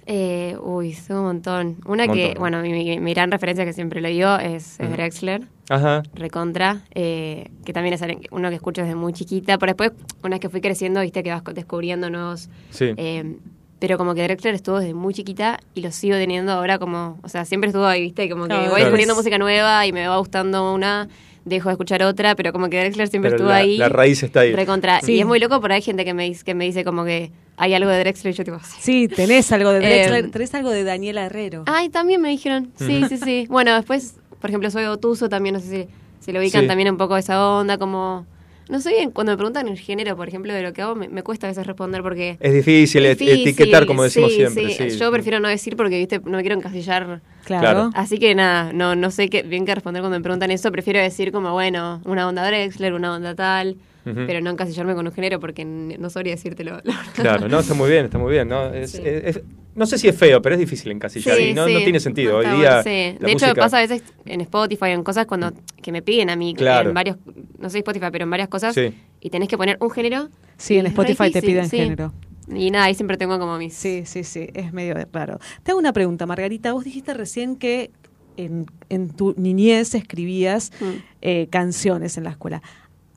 Eh, uy, son un montón. Una Un que, bueno, mi, mi- mi gran referencia que siempre le digo es, es. Drexler. Ajá. recontra, eh, que también es uno que escucho desde muy chiquita, pero después, una vez que fui creciendo, viste que vas descubriendo nuevos... Sí. eh, pero como que Drexler estuvo desde muy chiquita y lo sigo teniendo ahora como... O sea, siempre estuvo ahí, viste, como que Claro, voy claro. descubriendo música nueva y me va gustando una, dejo de escuchar otra, pero como que Drexler siempre Pero estuvo la, ahí. la raíz está ahí. Recontra. Sí. Y es muy loco, pero hay gente que me, dice, que me dice como que hay algo de Drexler y yo tipo... sí. Sí, tenés algo de Drexler, Eh, tenés algo de Daniela Herrero. Ay, también me dijeron. Sí, sí, sí. Bueno, después, por ejemplo, soy Otuso también, no sé si, si lo ubican Sí. también un poco esa onda, como... No sé bien, cuando me preguntan el género, por ejemplo, de lo que hago, me, me cuesta a veces responder porque... Es difícil, Difícil, etiquetar, como decimos sí, siempre. sí. sí. Yo prefiero no decir porque, viste, no me quiero encasillar. claro. Así que nada, no, no sé qué, bien qué responder cuando me preguntan eso. Prefiero decir como, bueno, una onda Drexler, una onda tal, pero no encasillarme con un género porque no sabría decírtelo. Claro, no, está muy bien, está muy bien. ¿no? Es- Sí. es- es- no sé si es feo, pero es difícil encasillar y no, no tiene sentido. no Hoy día. bueno, sí. la De hecho, me pasa a veces en Spotify, en cosas cuando que me piden a mí, Claro. en varios, no sé Spotify, pero en varias cosas, Sí. y tenés que poner un género. Sí, en Spotify te piden sí. género. Y nada, ahí siempre tengo como mis... Sí, sí, sí, es medio raro. Te hago una pregunta, Margarita. Vos dijiste recién que en, en tu niñez escribías Mm. eh, canciones en la escuela.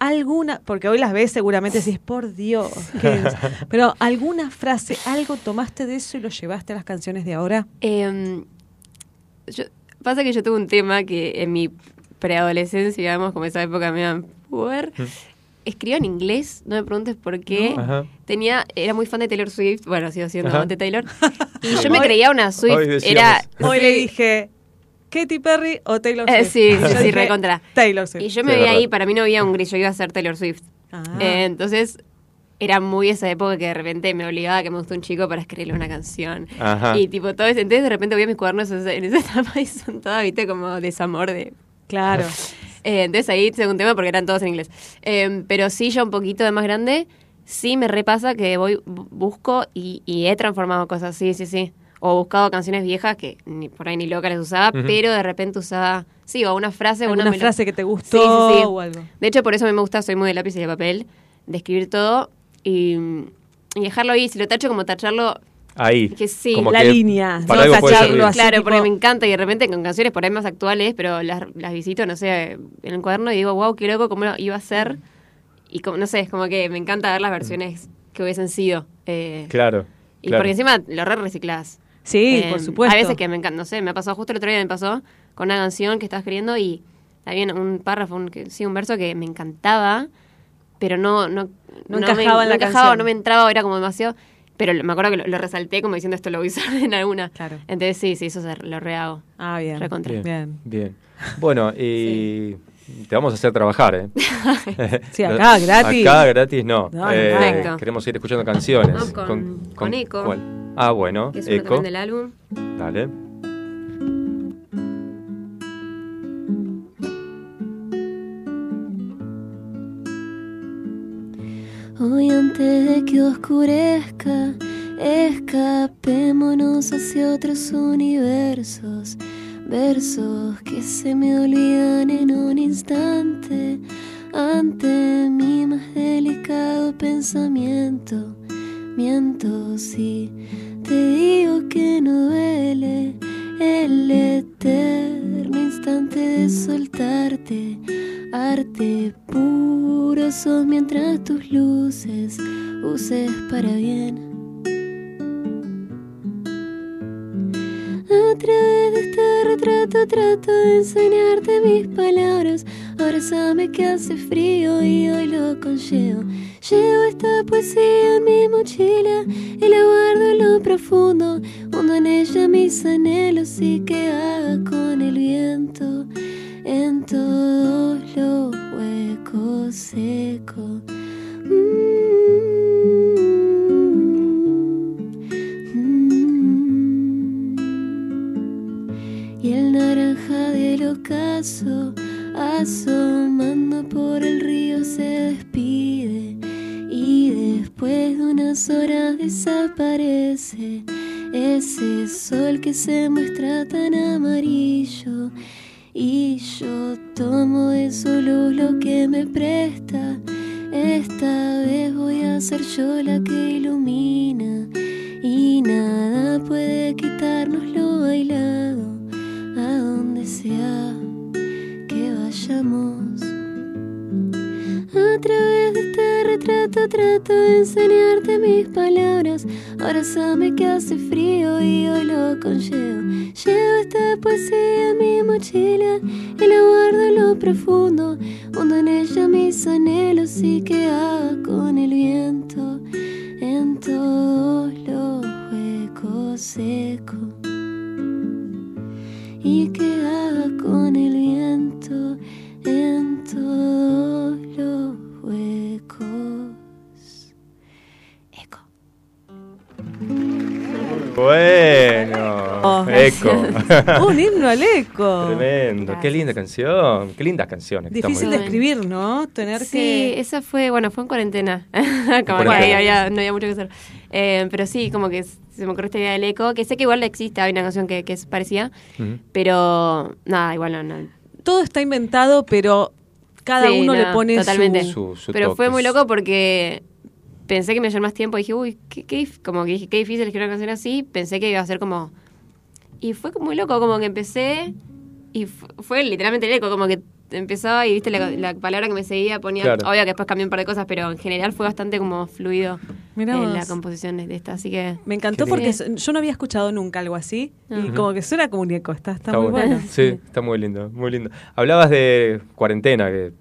Alguna, porque hoy las ves seguramente decís, por Dios, ¿qué es? pero alguna frase, algo tomaste de eso y lo llevaste a las canciones de ahora. Em, yo- pasa que yo tuve un tema que en mi preadolescencia, digamos, como esa época me iban puber, escribía en inglés, no me preguntes por qué. Ajá. Tenía, era muy fan de Taylor Swift, bueno, sigo siendo fan de Taylor. Y yo me creía una Swift, Hoy era... Hoy le dije, Katy Perry o Taylor Eh, Swift. sí, Y yo sí, sí, recontra. Taylor Swift. Y yo Sí, me es veía ahí, para mí no había un gris, yo iba a ser Taylor Swift. Ah. Eh, entonces, era muy esa época que de repente me obligaba a que me gustó un chico para escribirle una canción. Ajá. Y tipo, todo ese, entonces de repente voy a mis cuadernos en esa- etapa y son todas, viste, como desamor de... Claro. Eh, entonces ahí hice un tema porque eran todos en inglés. Eh, pero sí, ya un poquito de más grande, sí me repasa que voy, bu- busco y, y he transformado cosas, sí, sí, sí. O buscado canciones viejas que ni por ahí ni loca las usaba, pero de repente usaba, sí, o una frase, o una melo- frase que te gustó sí, sí. o algo. De hecho, por eso a mí me gusta, soy muy de lápiz y de papel, de escribir todo y, y dejarlo ahí. Si lo tacho, como tacharlo, Ahí. que sí, Como la que línea, Para no algo puede tacharlo servir. así. claro, tipo- porque me encanta y de repente con canciones por ahí más actuales, pero las, las visito, no sé, en el cuaderno y digo, wow, qué loco, cómo iba a ser. Y como, no sé, es como que me encanta ver las versiones que hubiesen sido. eh, Claro. y claro. porque encima lo re reciclás. Sí, Eh, por supuesto. A veces que me encanta, no sé, me pasó justo el otro día me pasó con una canción que estaba escribiendo y había un párrafo, un, que- sí, un verso que me encantaba, pero no no, No me- encajaba en no la encajaba, canción. no me entraba, era como demasiado. Pero me acuerdo que lo, lo resalté como diciendo esto lo voy a usar en alguna. Claro. Entonces sí, sí, eso se, lo rehago. Ah, bien. Recontra. Bien. Bien. Bien. Bueno, y te vamos a hacer trabajar, ¿eh? Sí, acá, gratis. Acá gratis no. No, no, Eh, queremos ir escuchando canciones. Vamos con- con Eco. ¿cuál? Ah, bueno, Que es Eco. también del álbum. Dale. Hoy antes de que oscurezca, escapémonos hacia otros universos, versos que se me olvidan en un instante, ante mi más delicado pensamiento. Miento si te digo que no duele el eterno instante de soltarte. Arte puro sos mientras tus luces uses para bien. A través de este retrato trato de enseñarte mis palabras. Abrázame que hace frío y hoy lo conllevo. Llevo esta poesía en mi mochila y la guardo en lo profundo. Hundo en ella mis anhelos y que con el viento en todos los huecos secos. Y el naranja del ocaso asomando por el río se despide y después de unas horas desaparece ese sol que se muestra tan amarillo. Y yo tomo de su luz lo que me presta. Esta vez voy a ser yo la que ilumina y nada puede quitarnos lo bailado a donde sea vayamos. A través de este retrato trato de enseñarte mis palabras. Abrázame que hace frío y hoy lo conllevo. Llevo esta poesía en mi mochila y la guardo en lo profundo. Hundo en ella mis anhelos y que haga con el viento en todos los huecos secos y que haga con el viento en todos los huecos. Eco. Bueno, Oh, Eco. Un himno al eco. Tremendo, qué linda canción, qué lindas canciones. Difícil de escribir, ¿no? Tener Sí, que... esa fue, bueno, fue en cuarentena. como que había, no había mucho que hacer. Eh, pero sí, como que se me ocurrió esta idea del eco, que sé que igual existe, hay una canción que, que es parecida, pero nada, igual no. no. Todo está inventado, pero cada Sí, uno no, le pone totalmente. su... Su- su pero fue muy loco porque pensé que me llevar más tiempo. Dije, uy, qué, qué como que dije, qué difícil escribir una canción así. Pensé que iba a ser como. Y fue muy loco, como que empecé. Y fu- fue literalmente el eco, como que empezaba y viste la, la palabra que me seguía ponía, Claro. obvio que después cambié un par de cosas, pero en general fue bastante como fluido Mirá en vos. la composición de esta, así que Me encantó Qué porque yo no había escuchado nunca algo así y como que suena como un eco, está, está, muy bueno. Sí, está muy lindo, muy lindo. Hablabas de cuarentena, que,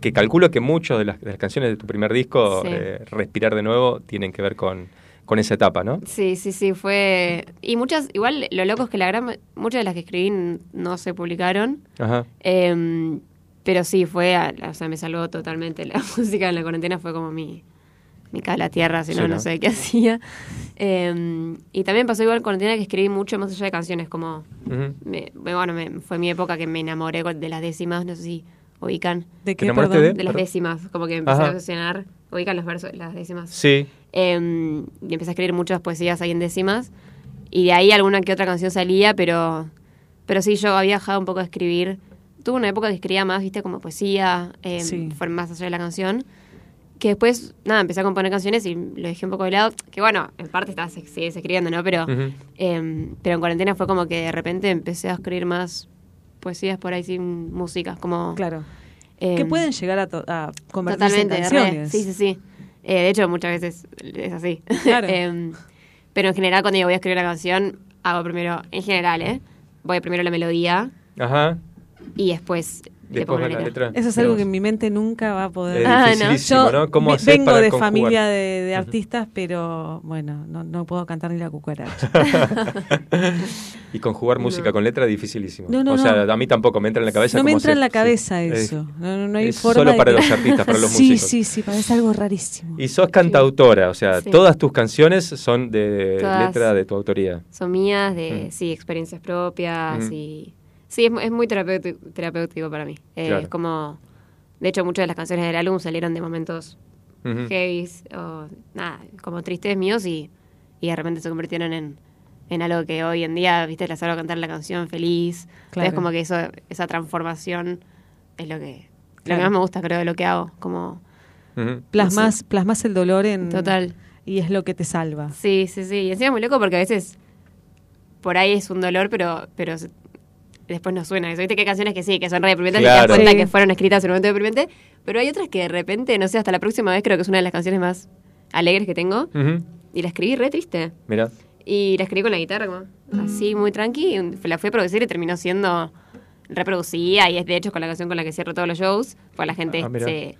que calculo que muchas de las, de las canciones de tu primer disco, Sí. eh, Respirar de nuevo, tienen que ver con, con esa etapa, ¿no? sí, sí, sí, fue... Y muchas, igual lo loco es que la gran, muchas de las que escribí no se publicaron, Ajá. Em, pero sí, fue, a- o sea, me salvó totalmente. La música en la cuarentena fue como mi, mi cable a tierra, si no, Sí, no ¿no? sé qué hacía. Em, y también pasó igual en cuarentena que escribí mucho más allá de canciones, como, Ujú. me- me- bueno, me- fue mi época que me enamoré con- de las décimas, no sé si ubican, ¿De ¿Te qué, enamoraste perdón? de las décimas, como que me empecé Ajá. a obsesionar, ubican los versos, las décimas. Sí. Em, y empecé a escribir muchas poesías ahí en décimas. Y de ahí alguna que otra canción salía, pero, pero sí, yo había dejado un poco de escribir. Tuve una época que escribía más, viste, como poesía, em, Sí. fue más allá de la canción. Que después, nada, empecé a componer canciones y lo dejé un poco de lado. Que bueno, en parte estaba se- sigues escribiendo, ¿no? Pero, em, pero en cuarentena fue como que de repente empecé a escribir más poesías por ahí sin música, como... Claro. que pueden llegar a, a convertirse re. Sí, sí, sí. Eh, de hecho, muchas veces es así. Claro. Em, pero en general, cuando yo voy a escribir una canción, hago primero, en general, ¿eh? Voy primero la melodía Ajá. y después, le pongo Después la la letra. letra. Eso es algo que en mi mente nunca va a poder. Ah, no. Yo ¿no? ¿Cómo ve- hacer vengo para de conjugar? familia de, artistas, pero bueno, no, no puedo cantar ni la cucaracha. Y conjugar música con letra es dificilísimo. No, no, o sea, no. a mí tampoco me entra en la cabeza no me entra en la sí. cabeza Es- eso. No, no, no hay es forma solo de para que- los artistas, para los sí, músicos. Sí, sí, parece algo rarísimo. Y sos cantautora, o sea, Sí. todas tus canciones son de Todas. letra de tu autoría. Son mías, de, Mm. sí, experiencias propias y... Sí, es, mu- es muy terapéutico, terapéutico para mí. Eh, Claro. Es como... De hecho, muchas de las canciones del álbum salieron de momentos Ujú. heavies o nada, como tristes míos y, y de repente se convirtieron en, en algo que hoy en día, viste, las hago cantar la canción feliz. Claro. Es como que eso, esa transformación es lo que, lo que más me gusta, creo, de lo que hago. Como. Plasmas, plasmas el dolor en. Total. Y es lo que te salva. sí, sí, sí. Y encima es muy loco porque a veces por ahí es un dolor, pero, pero después no suena eso. Viste que hay canciones que sí, que son re deprimentes y te Claro. das cuenta Sí. que fueron escritas en un momento deprimente, pero hay otras que de repente, no sé, hasta la próxima vez creo que es una de las canciones más alegres que tengo. Y la escribí re triste. Mira. Y la escribí con la guitarra, como así, muy tranqui. y La fui a producir y terminó siendo reproducida. Y es de hecho con la canción con la que cierro todos los shows. Pues la gente Ah, se.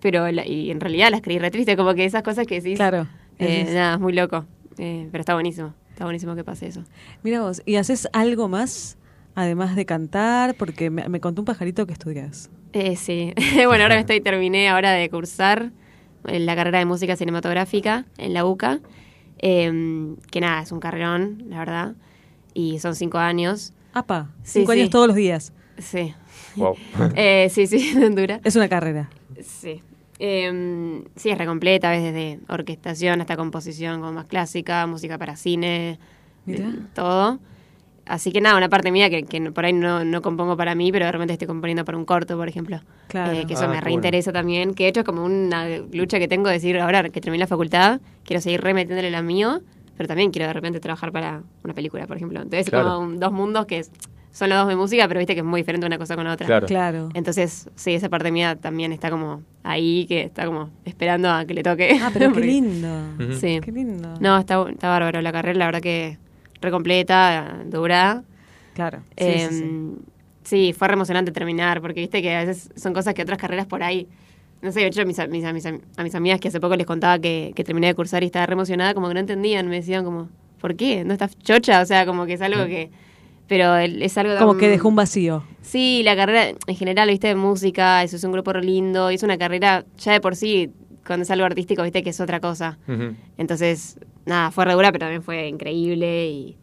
Pero la- y en realidad la escribí re triste, como que esas cosas que decís. Claro. eh, Es- nada, es muy loco. Eh, pero está buenísimo. Está buenísimo que pase eso. Mira vos, ¿y haces algo más además de cantar? Porque me, me contó un pajarito que estudias. Eh, sí. bueno, ahora estoy, terminé ahora de cursar en la carrera de música cinematográfica en la UCA. eh, que nada, es un carrerón, la verdad. Y son cinco años. Apa, cinco sí. años todos los días. Sí. Wow. Eh, sí, sí, dura. Es una carrera. Sí. Eh, sí, es recompleta, ves desde orquestación hasta composición como más clásica, música para cine, Mirá. eh, todo. Así que nada, una parte mía que, que por ahí no, no compongo para mí, pero de repente estoy componiendo para un corto, por ejemplo. Claro. Eh, que eso Ah, me reinteresa también. Que de hecho es como una lucha que tengo de decir, ahora que terminé la facultad, quiero seguir remetiéndole la mío, pero también quiero de repente trabajar para una película, por ejemplo. Entonces Claro. como un- dos mundos que es- son los dos de música, pero viste que es muy diferente una cosa con la otra. Claro. Claro. Entonces, sí, esa parte mía también está como ahí, que está como esperando a que le toque. Ah, pero qué lindo. Sí. Qué lindo. No, está, está bárbaro la carrera, la verdad que recompleta, dura. Claro. Sí, Eh, sí, sí. sí, fue re emocionante terminar, porque viste que a veces son cosas que otras carreras por ahí. No sé, de hecho, a mis, a mis, a mis, a mis amigas que hace poco les contaba que, que terminé de cursar y estaba re emocionada, como que no entendían, me decían como, ¿por qué? ¿No estás chocha? O sea, como que es algo que... Pero es algo Como tan- que dejó un vacío. Sí, la carrera en general, viste, de música, eso es un grupo re lindo, y es una carrera ya de por sí, cuando es algo artístico, viste, que es otra cosa. Entonces, nada, fue re dura, pero también fue increíble y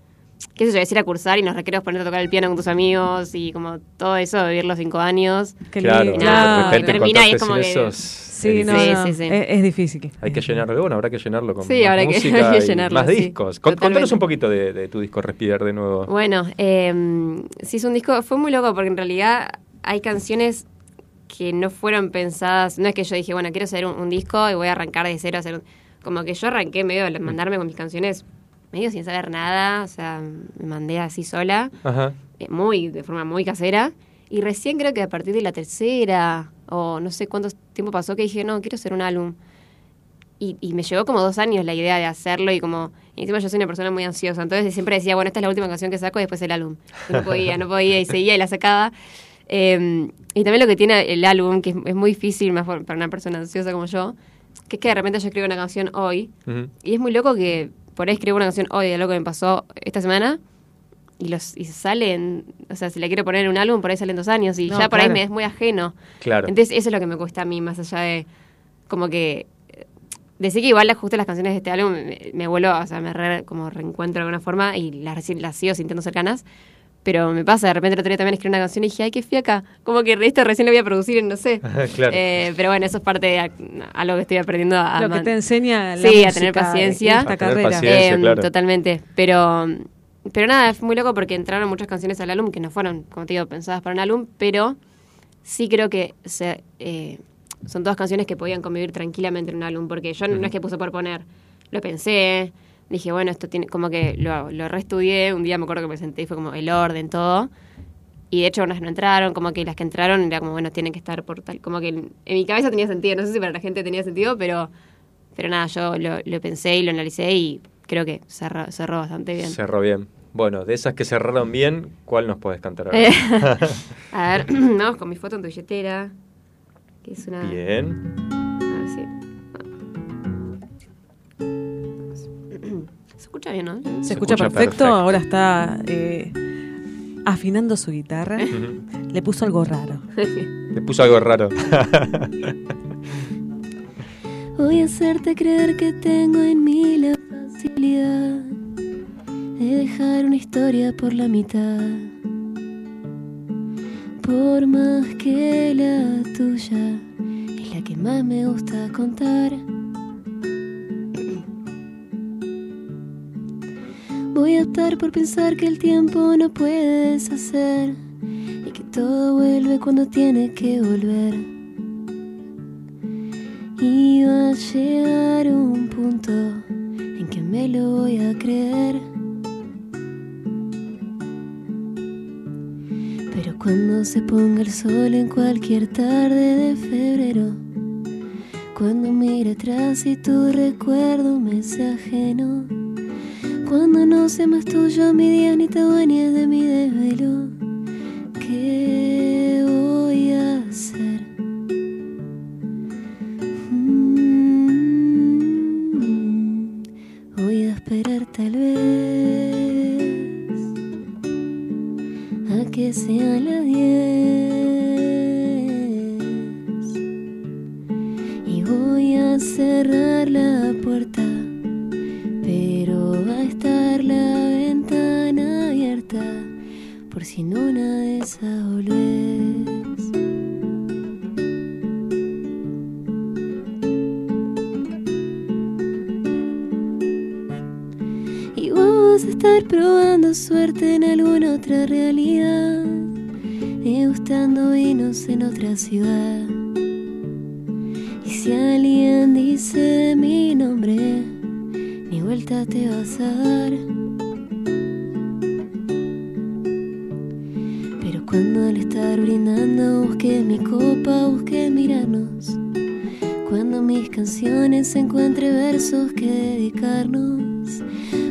qué sé yo, decir a cursar y nos recreos ponerte a tocar el piano con tus amigos y como todo eso, vivir los cinco años. Qué Claro, lindo. Termina y es como que- esos- Sí, es no, Sí, sí, sí. Es, es difícil. Hay que llenarlo, bueno, habrá que llenarlo con Sí, más habrá que- música hay que y llenarlo, más discos. Con-. Contanos un poquito de, de tu disco Respirar de nuevo. Bueno, eh, sí es un disco, fue muy loco porque en realidad hay canciones que no fueron pensadas, no es que yo dije, bueno, quiero hacer un, un disco y voy a arrancar de cero a hacer un... Como que yo arranqué medio a mandarme con mis canciones medio sin saber nada, o sea, me mandé así sola. Ajá. eh, muy de forma muy casera Y recién creo que a partir de la tercera, o no sé cuánto tiempo pasó, que dije, no, quiero hacer un álbum. Y, y me llevó como dos años la idea de hacerlo y como... Y encima yo soy una persona muy ansiosa, entonces siempre decía, bueno, esta es la última canción que saco y después el álbum. Y no podía, no podía y seguía y la sacaba. Eh, y también lo que tiene el álbum, que es, es muy difícil más por- para una persona ansiosa como yo, que es que de repente yo escribo una canción hoy y es muy loco que por ahí escribo una canción hoy de lo que me pasó esta semana y los y salen, o sea, si la quiero poner en un álbum, por ahí salen dos años y No, ya por ahí me es muy ajeno. Claro. Entonces eso es lo que me cuesta a mí, más allá de como que decir que igual justo las canciones de este álbum me, me vuelvo, o sea, me re- como reencuentro de alguna forma y las, las sigo sintiendo cercanas. Pero me pasa, de repente el otro día también escribí una canción y dije, ay, qué fiaca. Como que esto recién lo voy a producir, no sé. Claro. Eh, pero bueno, eso es parte de a- algo que estoy aprendiendo a Lo que te enseña la Sí, a música tener de paciencia. esta A tener carrera. paciencia. Eh, claro. Totalmente. Pero, pero nada, fue muy loco porque entraron muchas canciones al álbum que no fueron, como te digo, pensadas para un álbum, pero sí creo que se, eh, son todas canciones que podían convivir tranquilamente en un álbum, porque yo no es que puse por poner, lo pensé, dije, bueno, esto tiene, como que lo, lo reestudié, un día me acuerdo que me senté y fue como el orden, todo. Y de hecho unas no entraron, como que las que entraron era como, bueno, tienen que estar por tal, como que en, en mi cabeza tenía sentido, no sé si para la gente tenía sentido, pero, pero nada, yo lo, lo pensé y lo analicé y creo que cerró, cerró bastante bien. Cerró bien. Bueno, de esas que cerraron bien, ¿cuál nos puedes cantar ahora? A ver, vamos con mi foto en tu billetera, que es una... Bien. A ver si... escucha bien, ¿no? Se, Se escucha, escucha perfecto. perfecto. Ahora está eh, afinando su guitarra. Ujú. Le puso algo raro. Le puso algo raro. Voy a hacerte creer que tengo en mí la facilidad de dejar una historia por la mitad. Por más que la tuya es la que más me gusta contar. Voy a optar por pensar que el tiempo no puede deshacer y que todo vuelve cuando tiene que volver. Y va a llegar un punto en que me lo voy a creer. Pero cuando se ponga el sol en cualquier tarde de febrero, cuando mire atrás y tu recuerdo me sea ajeno, cuando no sea más tuyo mi día ni te dueñes de mi desvelo, ¿qué voy a hacer? Mm, Voy a esperar tal vez a que sean las diez y voy a cerrar la puerta, la ventana abierta por si en una de esas volvés. A estar probando suerte en alguna otra realidad, degustando vinos en otra ciudad. Y si alguien dice mi nombre, ni vuelta te vas a dar. Cuando al estar brindando busqué mi copa, busqué mirarnos. Cuando mis canciones encuentre versos que dedicarnos.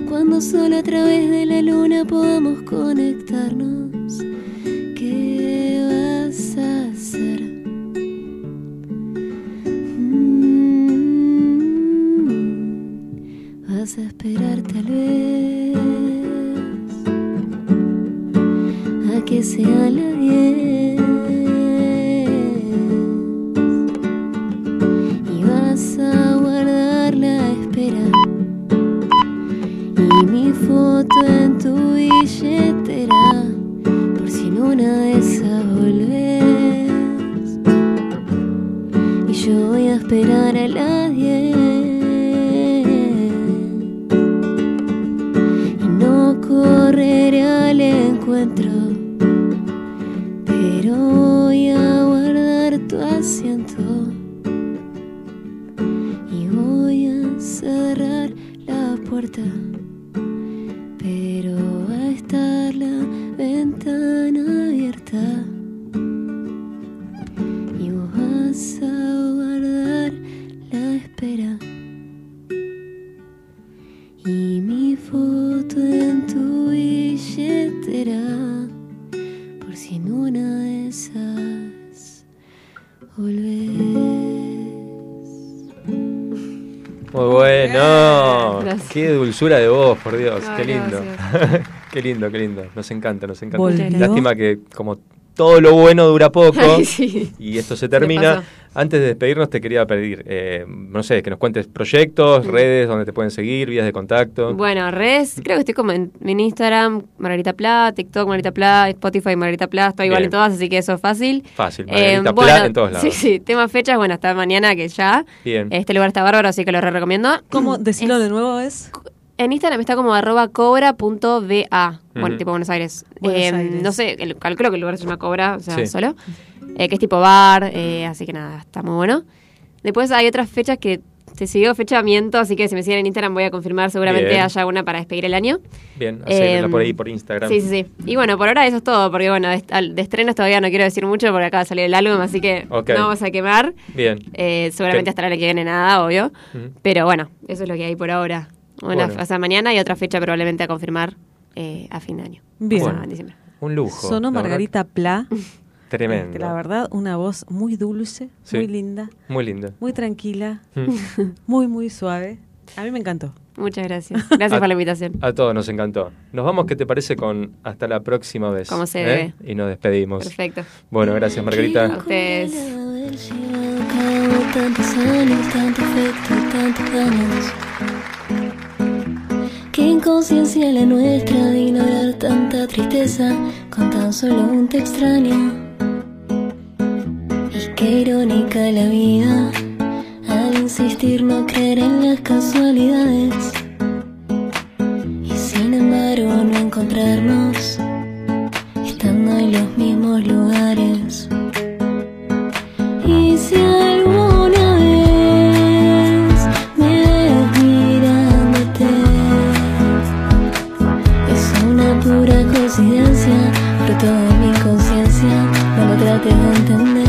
Cuando solo a través de la luna podamos conectarnos. ¿Qué vas a hacer? Mm, Vas a esperar tal vez que sea la dulzura de voz, por Dios. Ay, qué lindo. qué lindo, qué lindo. Nos encanta, nos encanta. Volvió. Lástima que como todo lo bueno dura poco Ay, sí. y esto se termina. Antes de despedirnos te quería pedir, eh, no sé, que nos cuentes proyectos, redes donde te pueden seguir, vías de contacto. Bueno, redes, creo que estoy como en, en Instagram, Margarita Pla, TikTok, Margarita Pla, Spotify, Margarita Pla, estoy igual Bien. en todas, así que eso es fácil. Fácil, Eh, Margarita Pla bueno, en todos lados. Sí, sí, tema fechas, bueno, hasta mañana que ya. Bien. Este lugar está bárbaro, así que lo re recomiendo. ¿Cómo decirlo Es- de nuevo es? En Instagram está como arroba cobra.va, bueno, Ujú. tipo Buenos Aires. Buenos Eh, Aires. No sé, el- calculo que el lugar se llama Cobra, o sea, Sí. solo. Eh, que es tipo bar, eh, así que nada, está muy bueno. Después hay otras fechas que te siguió fechamiento, así que si me siguen en Instagram voy a confirmar, seguramente Bien. haya una para despedir el año. Bien, Em, por ahí por Instagram. Sí, sí, sí. Y bueno, por ahora eso es todo, porque bueno, de, al- de estrenos todavía no quiero decir mucho porque acaba de salir el álbum, así que no vamos a quemar. Bien. Eh, seguramente Te- hasta la que viene nada, obvio. Pero bueno, eso es lo que hay por ahora. Una, Bueno. O sea, mañana y otra fecha probablemente a confirmar eh, a fin de año. Bien. O sea, Bueno. en diciembre. Un lujo. Sonó verdad, Margarita Pla. Tremendo. La verdad, una voz muy dulce, Sí. muy linda, Muy lindo. muy tranquila, Mm. muy, muy suave. A mí me encantó. Muchas gracias. Gracias A- por la invitación. A todos nos encantó. Nos vamos, ¿qué te parece con hasta la próxima vez? Como se ¿Eh? debe. Y nos despedimos. Perfecto. Bueno, gracias A Margarita. ustedes. a cabo Qué inconsciencia la nuestra de ignorar tanta tristeza con tan solo un te extraño. Y qué irónica la vida al insistir no creer en las casualidades. Y sin embargo no encontrarnos estando en los mismos lugares. No lo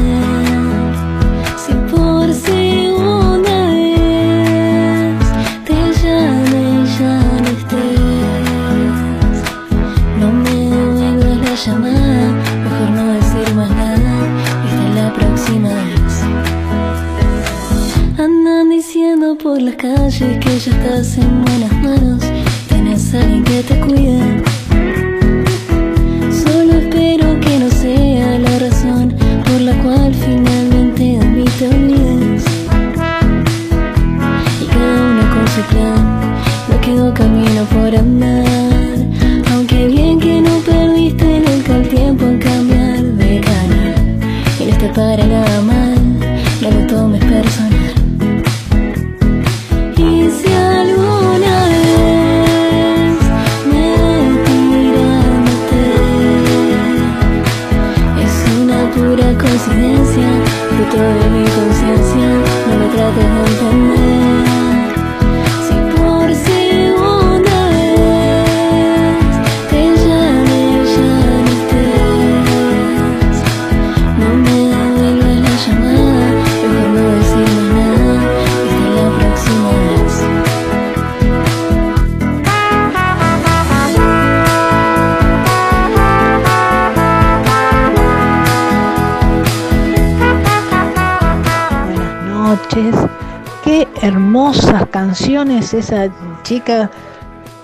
esa chica.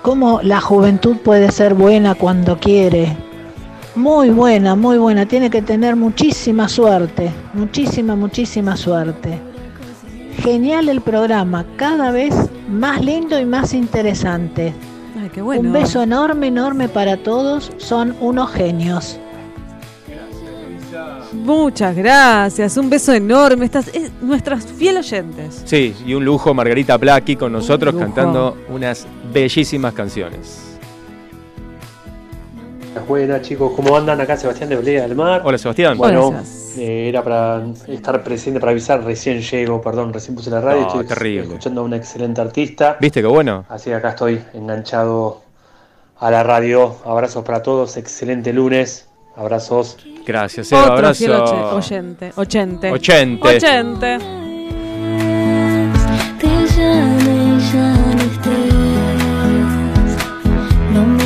Cómo la juventud puede ser buena cuando quiere. Muy buena, muy buena. Tiene que tener muchísima suerte. Muchísima, muchísima suerte. Genial el programa. Cada vez más lindo y más interesante. Ay, qué bueno. Un beso enorme, enorme para todos. Son unos genios. Muchas gracias. Un beso enorme. Estas, es, nuestras fiel oyentes. Sí, y un lujo Margarita Pla aquí con nosotros cantando unas bellísimas canciones. Buenas chicos, ¿cómo andan? Acá Sebastián de Bolea del Mar. Hola Sebastián. Bueno, eh, era para estar presente, para avisar, recién llego, perdón, recién puse la radio, No, estoy terrible. escuchando a una excelente artista, ¿Viste qué bueno? así que acá estoy enganchado a la radio. Abrazos para todos, excelente lunes, Abrazos. Gracias, Eva. Otro abrazo. Oyente. Ochente. Ochente. No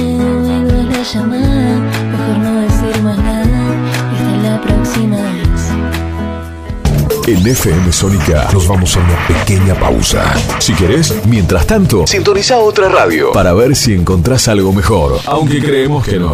en FM Sónica nos vamos a una pequeña pausa. Si querés, mientras tanto, sintoniza otra radio para ver si encontrás algo mejor, aunque creemos que no.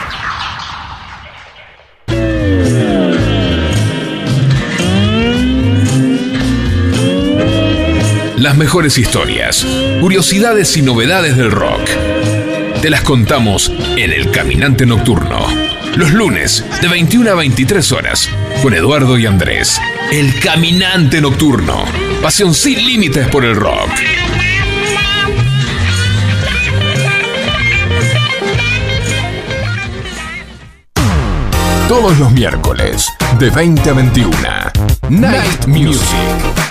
Las mejores historias, curiosidades y novedades del rock. Te las contamos en El Caminante Nocturno. Los lunes, de 21 a 23 horas, con Eduardo y Andrés. El Caminante Nocturno. Pasión sin límites por el rock. Todos los miércoles, de 20 a 21. Night Music.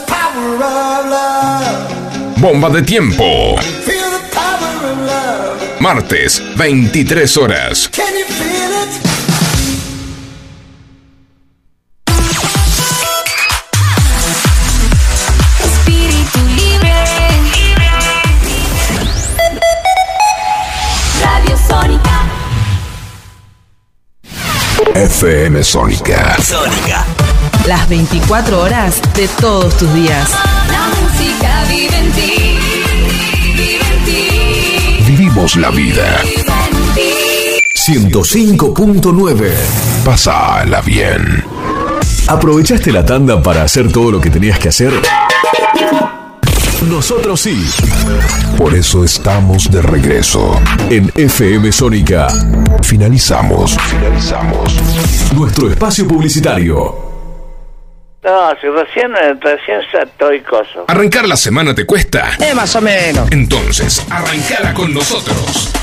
Bomba de tiempo. Martes, 23 horas. Espíritu libre. Radio Sónica. FM Sónica. Sónica. Las 24 horas de todos tus días. La música vive en ti. Vive en ti. Vivimos la vida. Vive en ti. 105.9. Pásala bien. ¿Aprovechaste la tanda para hacer todo lo que tenías que hacer? Nosotros sí. Por eso estamos de regreso. En FM Sónica. Finalizamos. Finalizamos. Nuestro espacio publicitario. No, si recién, recién estoy coso. ¿Arrancar la semana te cuesta? Eh, más o menos. Entonces, arrancala con nosotros.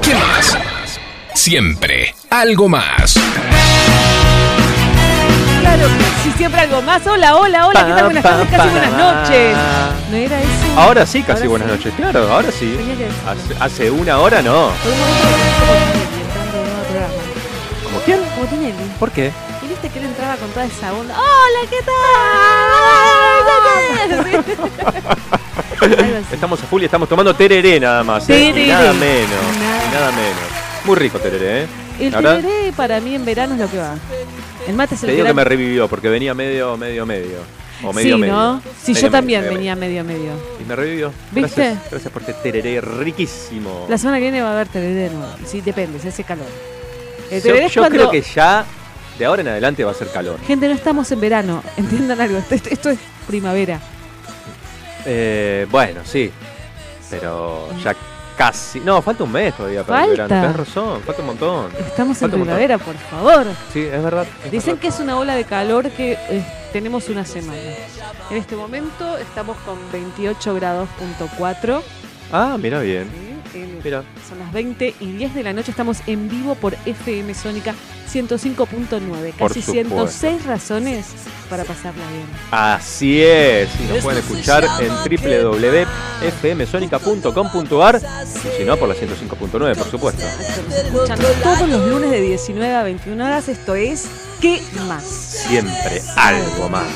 ¿Qué más? Siempre algo más. Claro, si siempre algo más. Hola, hola, hola, ¿qué tal? Buenas tardes, casi buenas noches. ¿No era eso? Ahora sí, casi Ahora buenas sí. noches. Claro, ahora sí. Hace, hace una hora no. ¿Como quién? ¿Por qué? Entraba con toda esa onda. ¡Hola, qué tal! Estamos a full y estamos tomando tereré nada más. ¿eh? Y Tereré. nada menos. Nada. y Nada menos. Muy rico tereré, ¿eh? El tereré para mí en verano es lo que va. El mate es el Te digo que que me revivió porque venía medio, medio, medio. O medio, Sí, medio. ¿no? Sí, Medio, yo también medio, venía medio medio. Y me revivió. ¿Viste? Gracias, gracias por este tereré riquísimo. La semana que viene va a haber tereré nuevo. Sí, depende, se hace calor. El Yo, tereré es yo cuando- creo que ya de ahora en adelante va a ser calor. Gente, no estamos en verano. Entiendan algo. Esto, esto es primavera. Eh, bueno, sí. Pero ya casi. No, falta un mes todavía para el Falta. verano. Tenés razón, falta un montón. Estamos en Falta un montón. primavera, por favor. Sí, es verdad. es Dicen verdad. que es una ola de calor que eh, tenemos una semana. En este momento estamos con 28 grados punto cuatro. Ah, mira bien. Mira. Son las 20 y 10 de la noche. Estamos en vivo por FM Sónica 105.9. Por Casi supuesto. 106 razones para pasarla bien. Así es, y nos pueden escuchar en www.fmsonica.com.ar y si no, por la 105.9, por supuesto. Escuchan todos los lunes de 19 a 21 horas. Esto es ¿Qué más? Siempre algo más.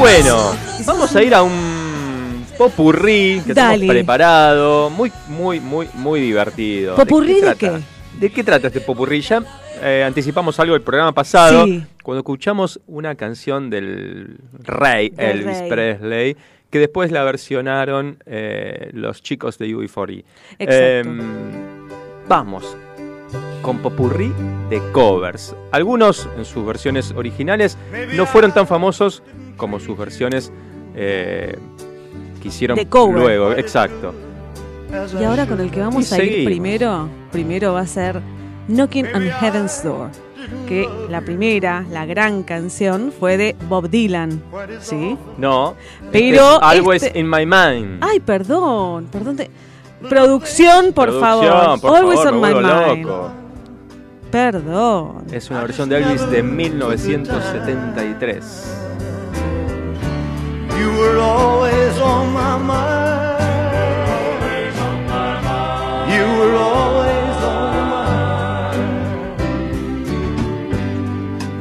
Bueno, vamos a ir a un popurrí que Dale. tenemos preparado, muy, muy, muy, muy divertido. ¿Popurrí de qué? ¿De qué trata este popurrí? Ya eh, anticipamos algo del programa pasado, Sí. cuando escuchamos una canción del rey Del Elvis rey. Presley, que después la versionaron eh, los chicos de UB40. Exacto. Em, vamos con popurrí de covers. Algunos en sus versiones originales no fueron tan famosos como sus versiones eh, que hicieron luego. Exacto. Y ahora con el que vamos a ir seguimos. primero, primero va a ser Knocking on Heaven's Door. Que la primera, la gran canción, fue de Bob Dylan. ¿Sí? No. Pero este es Always este- in my mind. Ay, perdón, perdón. te- Producción, por Producción, favor. por Always favor, on me my mind. loco. Perdón. Es una versión de Elvis de 1973. You were always on my mind.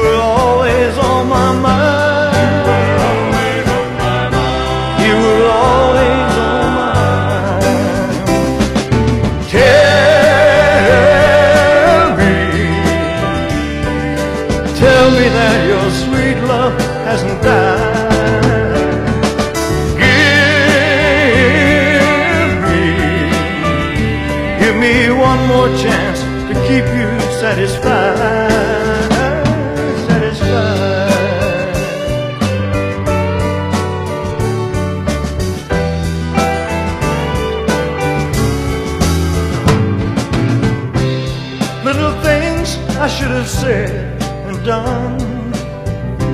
You were always on my mind. You were always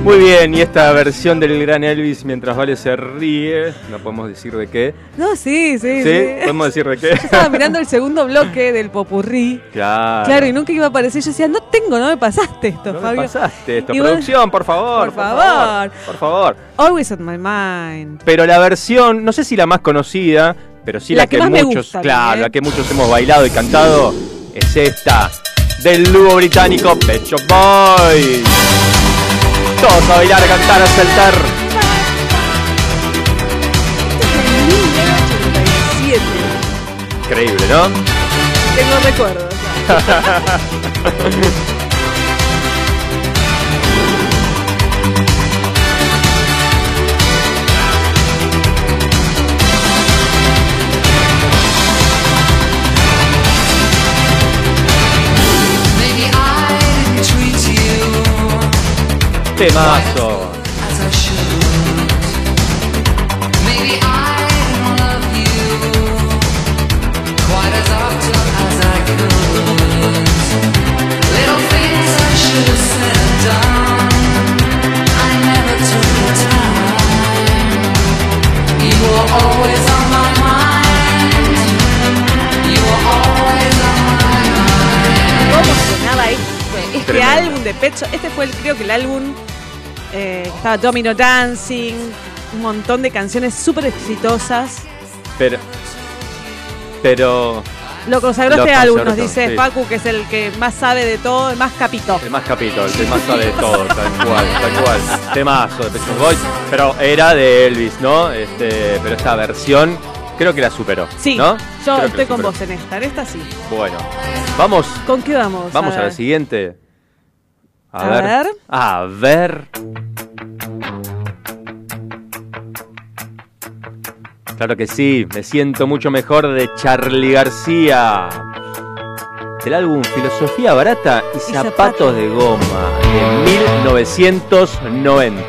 Muy bien, y esta versión del gran Elvis mientras Vale se ríe, no podemos decir de qué. No, sí, sí, ¿Sí? sí. ¿Podemos decir de qué? Yo estaba mirando el segundo bloque del popurrí. Claro. Claro, y nunca iba a aparecer. Yo decía, no tengo, no me pasaste esto, No me Fabio. pasaste esto. Y bueno, Producción, por favor. por favor. Por favor. Always on my mind. Pero la versión, no sé si la más conocida, pero sí la, La que más me muchos, gusta claro, también. la que muchos hemos bailado y cantado, es esta, del dúo británico Pet Shop Boys. Todos a bailar, a cantar, a saltar. 1987. Increíble, ¿no? Tengo recuerdos. Temazo. De este fue el, creo que el álbum eh, estaba Domino Dancing, un montón de canciones súper exitosas. Pero, pero Lo consagró este álbum, nos dice sí. Facu, que es el que más sabe de todo, el más capito. El más capito, el que más sabe de todo, tal cual, tal cual. Temazo de Pet Shop Boys, pero era de Elvis, ¿no? Este, pero esta versión creo que la superó. Sí, ¿no? yo Creo estoy con superó. vos en esta, en esta sí. Bueno, vamos, ¿Con qué vamos? vamos a, ver. la siguiente. A, A ver. ver. A ver. Claro que sí, me siento mucho mejor de Charlie García. Del álbum Filosofía Barata y, Y Zapatos Zapatos. de Goma de 1990.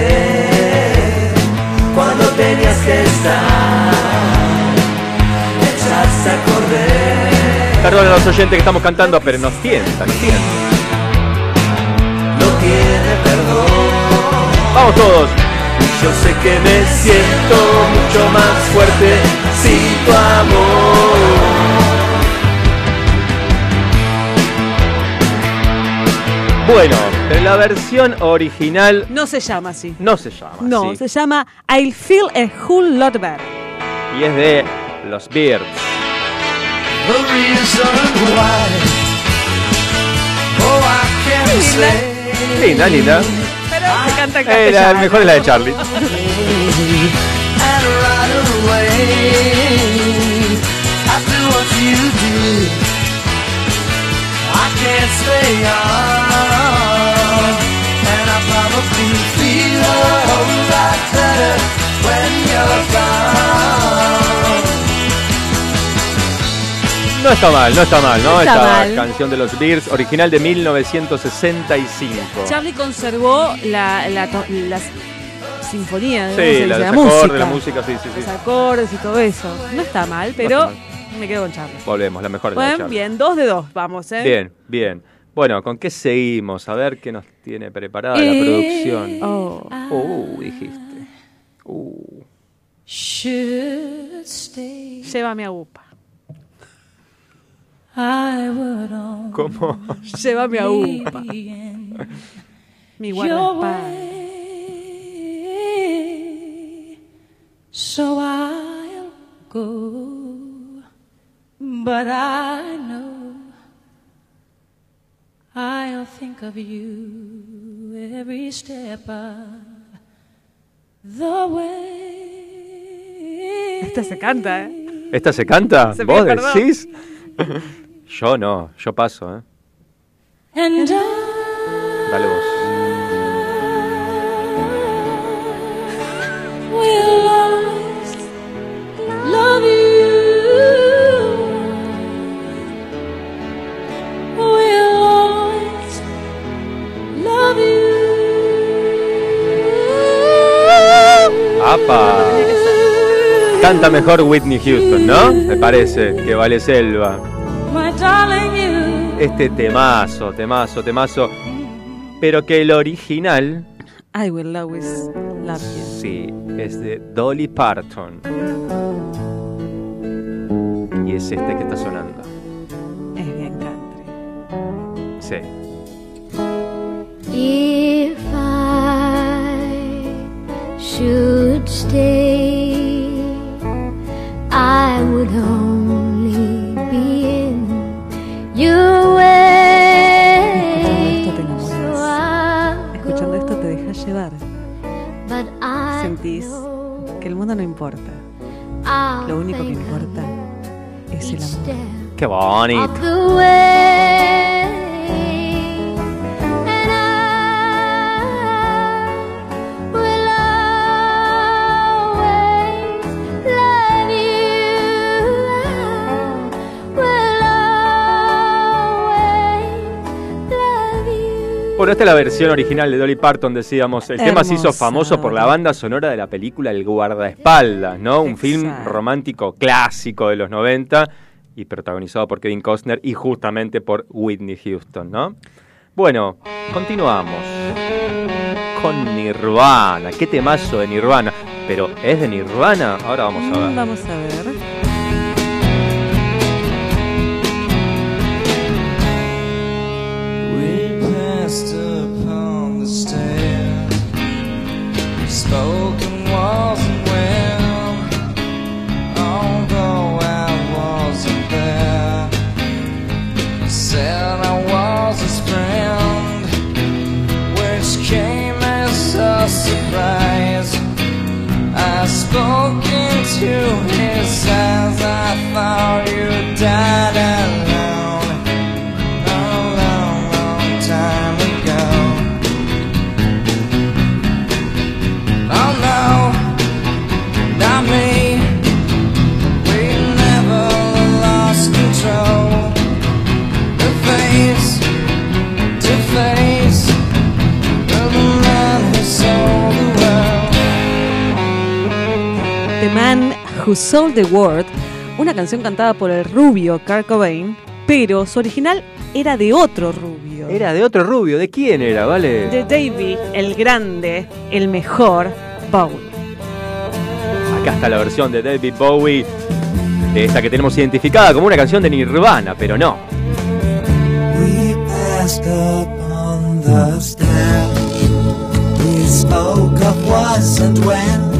Desaparecer cuando tenías que estar. Perdón a los oyentes que estamos cantando, pero nos tientan, nos tientan. No tiene perdón. Vamos todos. Yo sé que me siento mucho más fuerte sin tu amor. Bueno, pero la versión original No se llama así. no se llama No, así. se llama I'll Feel a Whole Lot Better. Y es de los Beards. The reason why. Oh, I can't say. Linda, linda. Pero se canta en Eh, la castellano. mejor es la de Charlie. And right away, after what you did, I can't stay on. And I probably feel a whole lot better when you're gone. No está mal, no está mal, ¿no? No está Esta mal. canción de los Beards, original de 1965. Charlie conservó la, sinfonía, ¿no? Se Sí, la, la, los acordes, música. la música, sí, sí, sí. Los acordes y todo eso. No está mal, pero me quedo con Charlie. Volvemos, la mejor la de Bueno, Charlie. bien, dos de dos, vamos, ¿eh? Bien, bien. Bueno, ¿con qué seguimos? A ver qué nos tiene preparada la Eh, producción. Oh. Uh, dijiste. Uh. Should stay. Llévame a UPA. I would only ¿Cómo? Llévame a UPA. be in Mi your guardaespaldas. way. So I'll go, but I know I'll think of you every step of the way. Esta se canta, ¿eh? ¿Esta se canta? Se ¿Vos decís? yo no, yo paso, ¿eh? Dale vos. ¡Apa! Canta mejor Whitney Houston, ¿no? Me parece que vale selva. My darling, you. Este temazo, temazo, temazo. Pero que el original, I will always love you. sí, es de Dolly Parton. Y es este que está sonando. Es bien country. Sí. If I should stay, I would only Escuchando esto go, te dejas llevar. but I Sentís know que el mundo no importa. Lo único que importa es el amor. Qué bonito. Bueno, esta es la versión original de Dolly Parton, decíamos. El tema se hizo famoso por la banda sonora de la película El guardaespaldas, ¿no? Un film romántico clásico de los 90 y protagonizado por Kevin Costner y justamente por Whitney Houston, ¿no? Bueno, continuamos con Nirvana. ¿Qué temazo de Nirvana? Pero ¿es de Nirvana? Ahora vamos a Mm, ver. Vamos a ver. wasn't although I wasn't there. Said I was a friend, which came as a surprise. I spoke into his eyes, I thought you died. Who Sold the World, una canción cantada por el rubio Kurt Cobain, pero su original era de otro rubio. Era de otro rubio, ¿de quién era, vale? De David, el grande, el mejor, Bowie. Acá está la versión de David Bowie, de esta que tenemos identificada como una canción de Nirvana, pero no. We passed up on the stair. We spoke of was and when.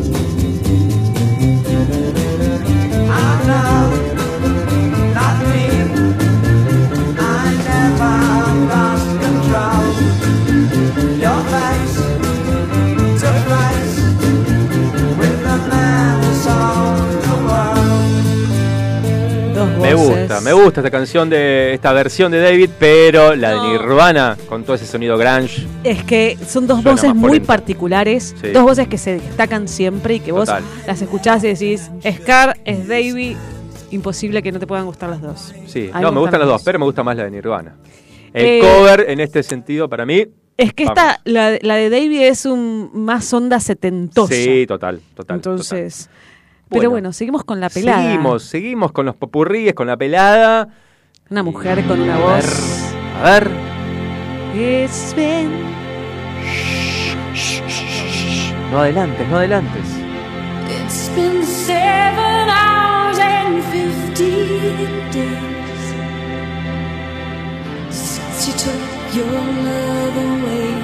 Gusta, me gusta esta canción de esta versión de David, pero la de Nirvana con todo ese sonido grunge. Es que son dos voces muy polenta. particulares, Sí. dos voces que se destacan siempre y que vos las escuchás y decís, Scar es David, imposible que no te puedan gustar las dos. Sí, no, me gustan las dos, pero me gusta más la de Nirvana. El Eh, cover en este sentido para mí. Es que vamos. esta, la, la de David es un más onda setentosa. Sí, total, total. Entonces. Pero bueno, seguimos con la pelada. Seguimos, seguimos con los popurríes, con la pelada. Una mujer con una A voz. ver, a ver. It's been No adelantes, no adelantes. It's been seven hours and fifteen days since you took your love away.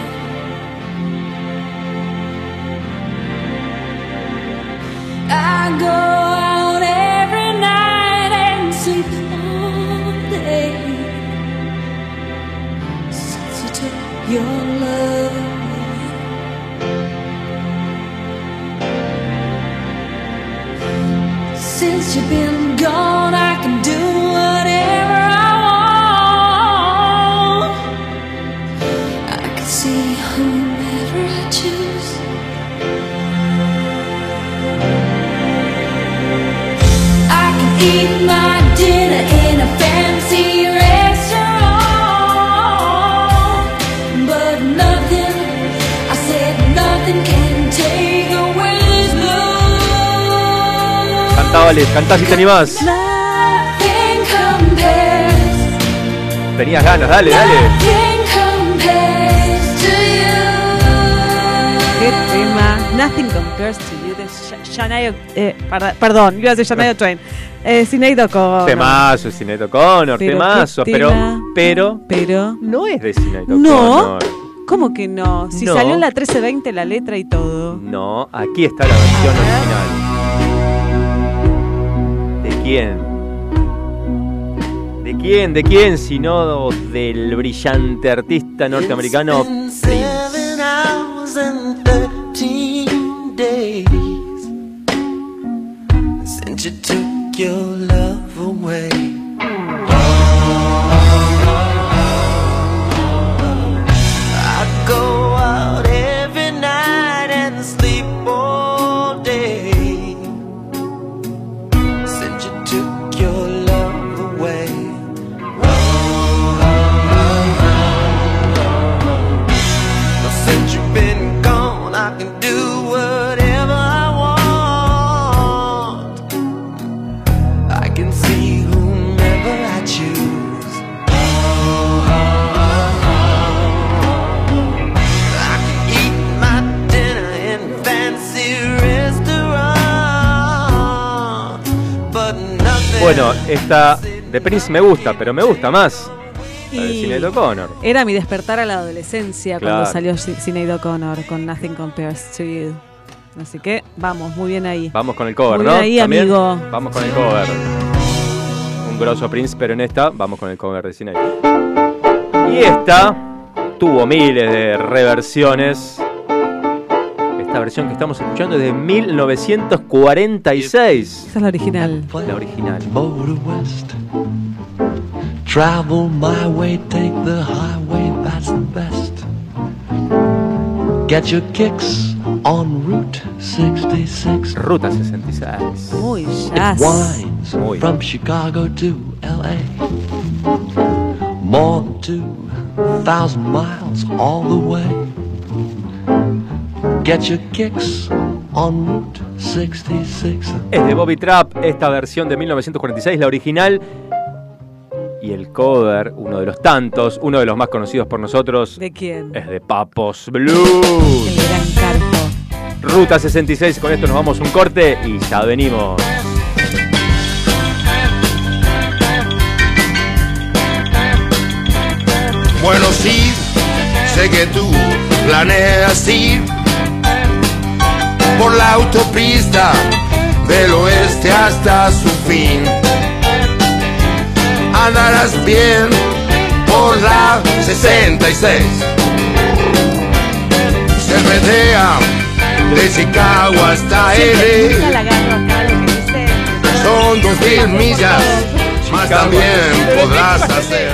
I go out every night and sleep all day your love. Since you've been gone, Cantá, vale, cantá si te animás. Nothing compares, Tenías ganas, dale, dale. nothing compares to you. ¿Qué tema? Nothing compares to you de Sha- Shania. Eh, perdón, a decir Shania Twain. Eh, Sinead O'Connor. Temazo, Sinead O'Connor, Pero temazo, pero, pero Pero. no es de Sinead No. O'Connor. ¿Cómo que no? Si No. salió en la 1320 la letra y todo. No, aquí está la versión original. ¿De quién? ¿De quién? ¿De quién? Si no del brillante artista norteamericano Prince. your love. Esta De Prince me gusta, pero me gusta más la de Sinead O'Connor. era mi despertar a la adolescencia Claro. cuando salió Si- Sinead O'Connor con Nothing Compares to You. Así que vamos, muy bien ahí. Vamos con el cover, Muy ¿no? bien ahí, ¿También? amigo. Vamos con el cover. Un grosso Prince, pero en esta vamos con el cover de Sinead. Y esta tuvo miles de reversiones. Esta versión que estamos escuchando es de 1946. Esa es la original. La original. Motor west. Travel my way, take the highway, that's the best. Get your kicks on Route 66. Ruta 66. Muy It jazz. winds Muy. from Chicago to LA. More than 2,000 miles all the way. Get your kicks on Route 66. Es de Bobby Trapp, esta versión de 1946, la original. Y el cover, uno de los tantos, uno de los más conocidos por nosotros, ¿De quién? es de Papos Blues. El gran carpo. Ruta 66, con esto nos vamos a un corte y ya venimos. Bueno, sí, sé que tú planeas ir por la autopista del oeste hasta su fin. Andarás bien por la 66. Se redea de Chicago hasta L. Son dos mil millas, más también podrás hacer.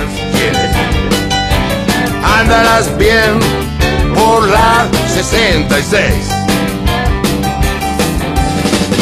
Andarás bien por la 66.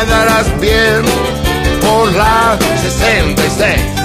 Andarás bien por la 66.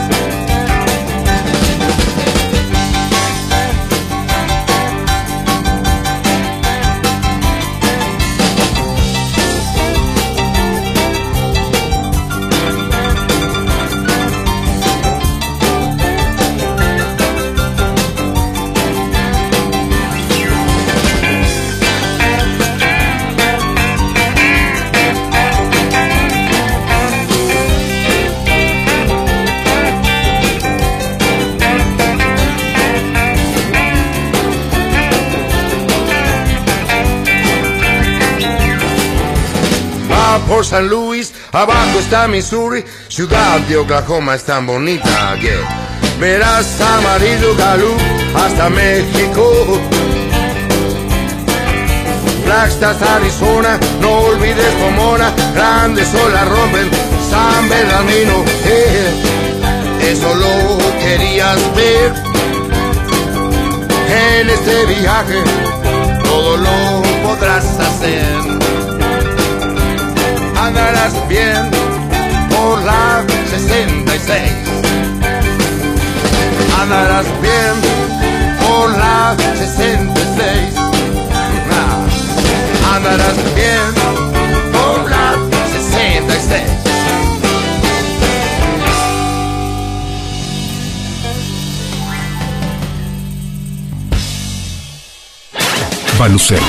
Por San Luis, abajo está Missouri, ciudad de Oklahoma es tan bonita que verás amarillo Galú hasta México. Flagstaff, Arizona, no olvides Pomona, grandes olas rompen San Bernardino. eh, eso lo querías ver en este viaje, todo lo podrás hacer andarás bien por la 66. Andarás bien por la 66. Ah, Andarás bien por la 66. Balucel,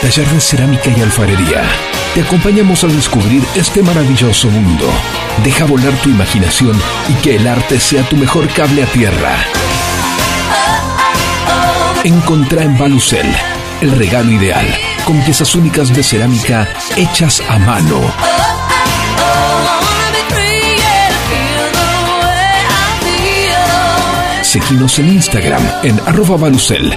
taller de cerámica y alfarería. Te acompañamos a descubrir este maravilloso mundo. Deja volar tu imaginación y que el arte sea tu mejor cable a tierra. Encontrá en Balucel el regalo ideal, con piezas únicas de cerámica hechas a mano. Seguinos en Instagram en arroba Balucel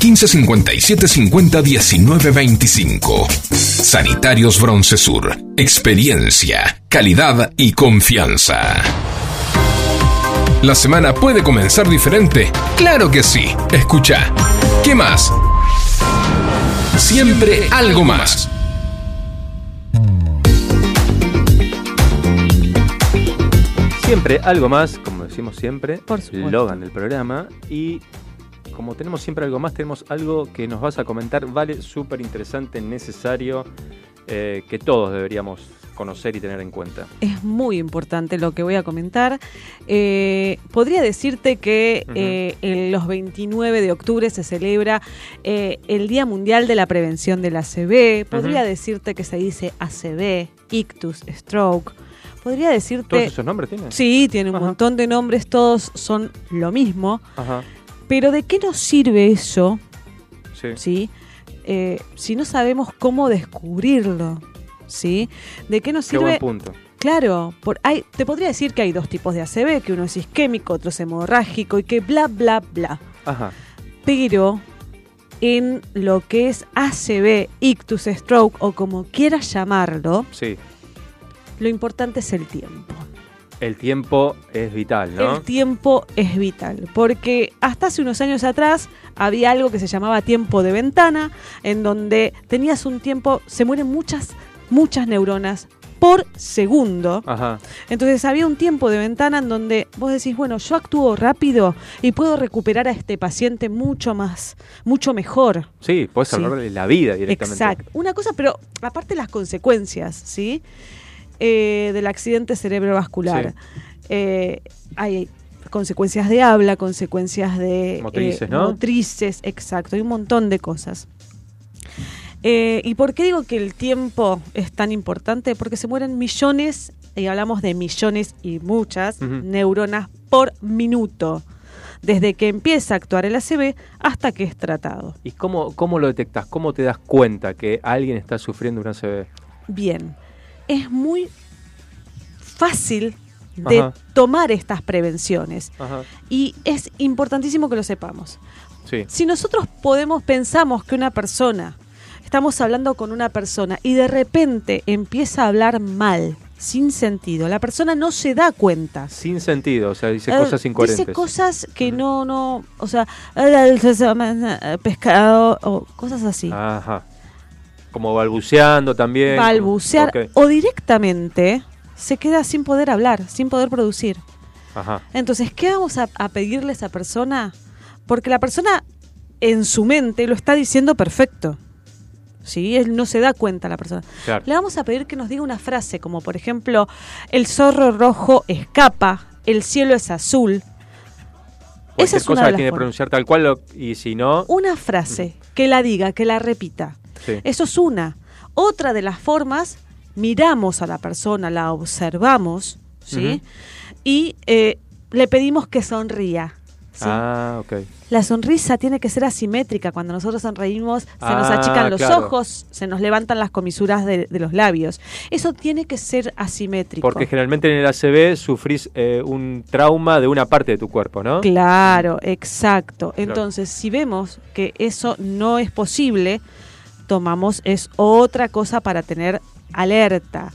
1557 50 19 25. Sanitarios Broncesur. Experiencia, calidad y confianza. ¿La semana puede comenzar diferente? Claro que sí. Escucha. ¿Qué más? Siempre algo más. Siempre algo más, como decimos siempre, Por supuesto. Logan del programa. Y como tenemos siempre algo más, tenemos algo que nos vas a comentar, vale, súper interesante, necesario, eh, que todos deberíamos conocer y tener en cuenta. Es muy importante lo que voy a comentar. Eh, podría decirte que eh, en los 29 de octubre se celebra eh, el Día Mundial de la Prevención del ACV. Podría decirte que se dice ACV, ictus, stroke. Podría decirte... ¿Todos esos nombres tienen? Sí, tiene un montón de nombres, todos son lo mismo. Ajá. Pero ¿de qué nos sirve eso? Sí. ¿sí? Eh, si no sabemos cómo descubrirlo, ¿sí? ¿De qué nos Qué sirve? buen punto. Claro, por, hay, te podría decir que hay dos tipos de ACV, que uno es isquémico, otro es hemorrágico y que bla, bla, bla. Ajá. Pero en lo que es ACV, ictus, stroke o como quieras llamarlo, Sí. lo importante es el tiempo. El tiempo es vital, ¿no? El tiempo es vital, porque hasta hace unos años atrás había algo que se llamaba tiempo de ventana, en donde tenías un tiempo, se mueren muchas, muchas neuronas por segundo. Ajá. Entonces había un tiempo de ventana en donde vos decís, bueno, yo actúo rápido y puedo recuperar a este paciente mucho más, mucho mejor. Sí, puedes Sí. salvarle la vida directamente. Exacto. Una cosa, pero aparte las consecuencias, ¿sí? Eh, del accidente cerebrovascular. Eh, hay consecuencias de habla, consecuencias de... Motrices, eh, ¿no? Motrices, exacto. Hay un montón de cosas. Eh, ¿Y por qué digo que el tiempo es tan importante? Porque se mueren millones, y hablamos de millones y muchas neuronas por minuto, desde que empieza a actuar el ACV hasta que es tratado. ¿Y cómo, cómo lo detectas? ¿Cómo te das cuenta que alguien está sufriendo un ACV? Bien, es muy fácil de Ajá. tomar estas prevenciones Ajá. y es importantísimo que lo sepamos. Sí. Si nosotros podemos, pensamos que una persona, estamos hablando con una persona y de repente empieza a hablar mal, sin sentido, la persona no se da cuenta. Sin sentido, o sea, dice Eh, cosas incoherentes. Dice cosas que no, no, o sea, eh, pescado o cosas así. Ajá. Como balbuceando también. balbucear o directamente se queda sin poder hablar, sin poder producir. Ajá. Entonces, ¿qué vamos a, a pedirle a esa persona? Porque la persona en su mente lo está diciendo perfecto. ¿Sí? Él no se da cuenta la persona. Claro. Le vamos a pedir que nos diga una frase como, por ejemplo, el zorro rojo escapa, el cielo es azul. Cualquier Esa es cosa una de las tiene que pronunciar tal cual lo- y si no. Una frase, que la diga, que la repita. Sí. Eso es una. Otra de las formas, miramos a la persona, la observamos, ¿sí? Y eh, le pedimos que sonría. ¿sí? Ah, ok. La sonrisa tiene que ser asimétrica. Cuando nosotros sonreímos, se nos Ah, achican los claro. ojos, se nos levantan las comisuras de, de los labios. Eso tiene que ser asimétrico. Porque generalmente en el ACV sufrís eh, un trauma de una parte de tu cuerpo, ¿no? Claro, exacto. Entonces, si vemos que eso no es posible, tomamos es otra cosa para tener alerta.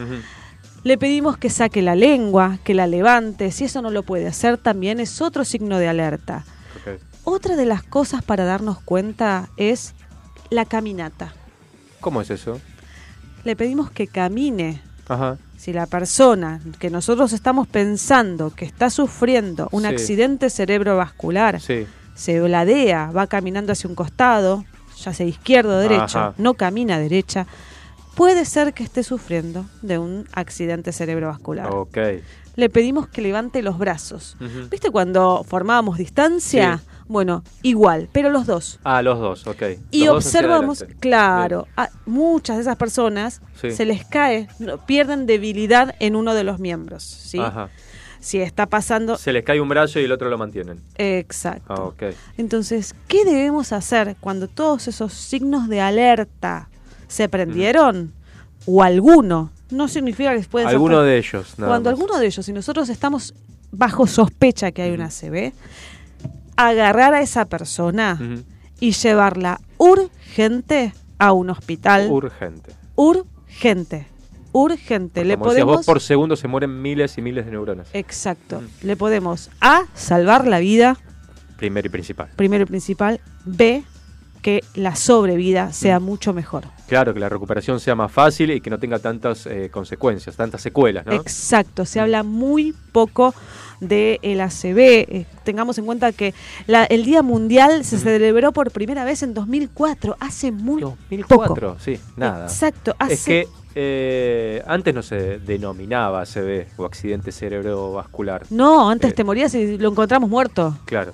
Le pedimos que saque la lengua, que la levante. Si eso no lo puede hacer, también es otro signo de alerta. Otra de las cosas para darnos cuenta es la caminata. ¿Cómo es eso? Le pedimos que camine. Ajá. Si la persona que nosotros estamos pensando que está sufriendo un Sí. accidente cerebrovascular Sí. se bladea, va caminando hacia un costado, ya sea izquierdo o derecho, Ajá. no camina derecha, puede ser que esté sufriendo de un accidente cerebrovascular. Le pedimos que levante los brazos. ¿Viste cuando formábamos distancia? Bueno, igual, pero los dos. Ah, los dos, ok. Y Los observamos, claro, a muchas de esas personas Sí. se les cae, pierden debilidad en uno de los miembros, ¿sí? Ajá. Si está pasando... Se les cae un brazo y el otro lo mantienen. Exacto. Ah. Entonces, ¿qué debemos hacer cuando todos esos signos de alerta se prendieron? O alguno. No significa que pueden Alguno de ellos, nada Cuando más. alguno de ellos, si nosotros estamos bajo sospecha que hay una CB, agarrar a esa persona y llevarla urgente a un hospital. Urgente. urgente. Urgente. Le Como decías podemos. vos, por segundo se mueren miles y miles de neuronas. Exacto. Le podemos A. salvar la vida, Primero y principal. primero y principal. B. que la sobrevida sea mucho mejor. Claro, que la recuperación sea más fácil y que no tenga tantas eh, consecuencias, tantas secuelas, ¿no? Exacto, Mm. se habla muy poco del el ACB. Eh, tengamos en cuenta que la- el Día Mundial se celebró por primera vez en 2004, hace muy poco. 2004, sí, nada. Exacto, hace... Es que eh, antes no se denominaba ACV o accidente cerebrovascular. No, antes Eh, te morías y lo encontramos muerto. Claro.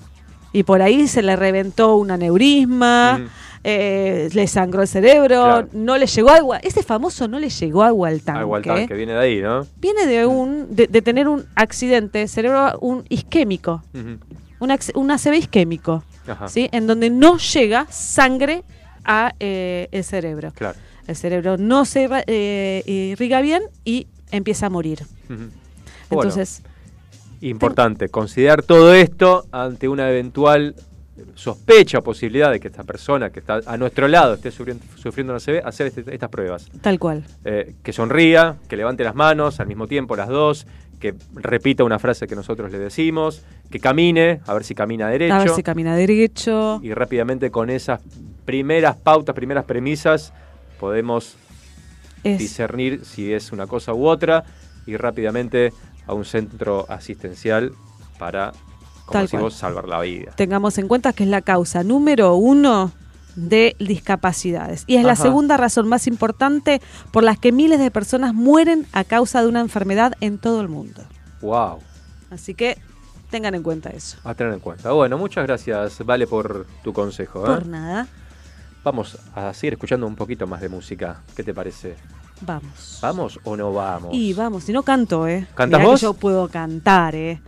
Y por ahí se le reventó un aneurisma, eh, le sangró el cerebro, Claro. no le llegó agua. Ese famoso no le llegó agua al tanque. Algo al tanque, viene de ahí, ¿no? Viene de un de, de tener un accidente cerebro, un isquémico, un, acc- un ACV isquémico, Ajá. ¿sí? En donde no llega sangre a eh, el cerebro. Claro. El cerebro no se eh, irriga bien y empieza a morir. Entonces, Importante, considerar todo esto ante una eventual sospecha o posibilidad de que esta persona que está a nuestro lado esté sufriendo, sufriendo una CB, hacer este- estas pruebas. tal cual. Eh, que sonría, que levante las manos al mismo tiempo las dos, que repita una frase que nosotros le decimos, que camine, a ver si camina derecho. A ver si camina derecho. y rápidamente con esas primeras pautas, primeras premisas, podemos Es- discernir si es una cosa u otra y rápidamente a un centro asistencial para, como decís vos, salvar la vida. Tengamos en cuenta que es la causa número uno de discapacidades. Y es la segunda razón más importante por la que miles de personas mueren a causa de una enfermedad en todo el mundo. Wow, Así que tengan en cuenta eso. a tener en cuenta. Bueno, muchas gracias, Vale, por tu consejo. ¿eh? Por nada, Vamos a seguir escuchando un poquito más de música. ¿Qué te parece? vamos. ¿Vamos o no vamos? Y vamos, si no canto, ¿eh? ¿Cantás Mirá que vos? yo puedo cantar, ¿eh?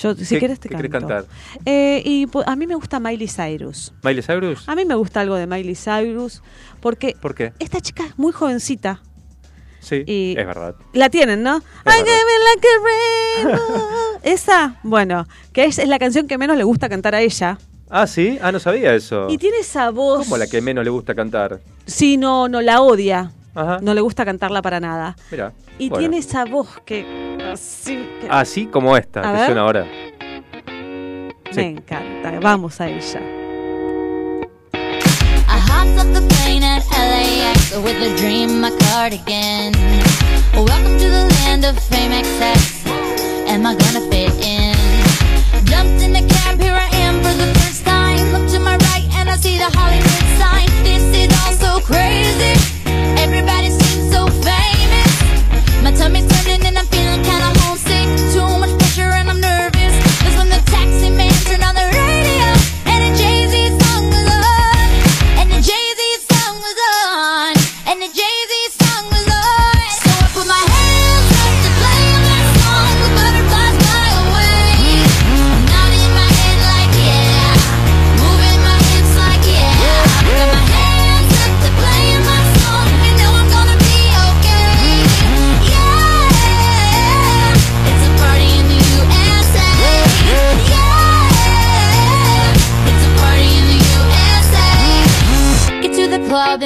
Yo, si ¿Qué- querés te qué canto. cantar? Eh, y a mí me gusta Miley Cyrus. ¿Miley Cyrus? A mí me gusta algo de Miley Cyrus porque ¿Por qué? esta chica es muy jovencita. Sí, Y- es verdad. La tienen, ¿no? I verdad. give it like a rainbow. Esa, bueno, que es, es la canción que menos le gusta cantar a ella. Ah, sí, ah, no sabía eso. Y tiene esa voz. ¿Cómo la que menos le gusta cantar? Sí, no, no la odia. Ajá. No le gusta cantarla para nada. Mira. Y bueno. tiene esa voz que. Así que Así como esta, A que ver. suena ahora. me sí. encanta. Vamos a ella. I hopped off the plane at LAX with a dream, my cardigan. Welcome to the land of fame excess. Am I gonna fit in? Jumped in the cab, here I the first time. Look to my right and I see the Hollywood sign. This is all so crazy. Everybody seems so famous. My tummy's turning and I'm feeling kinda homesick. Too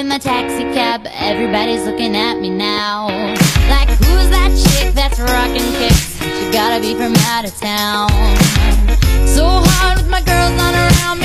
in my taxi cab. Everybody's looking at me now. Like, who's that chick that's rocking kicks? She gotta be from out of town. So hard with my girls not around me.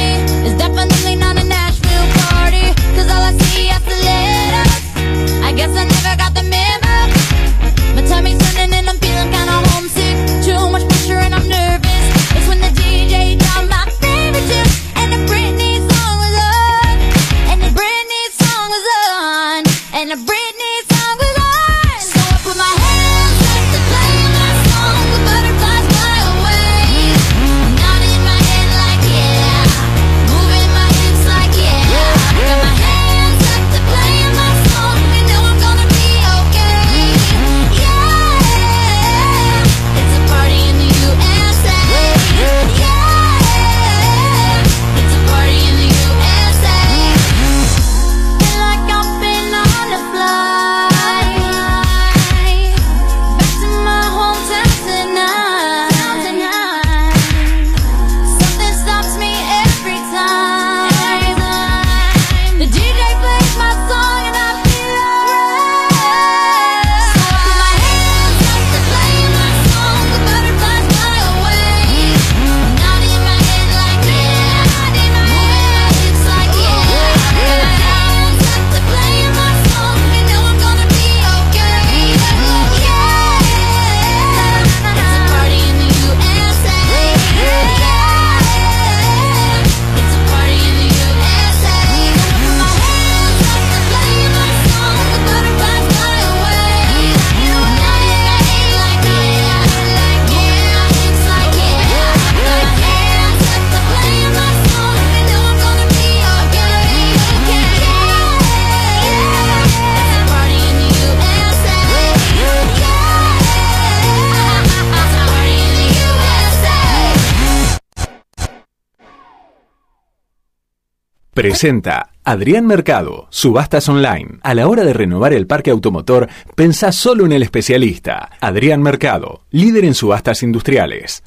Presenta Adrián Mercado, Subastas Online. A la hora de renovar el parque automotor, pensá solo en el especialista. Adrián Mercado, líder en subastas industriales.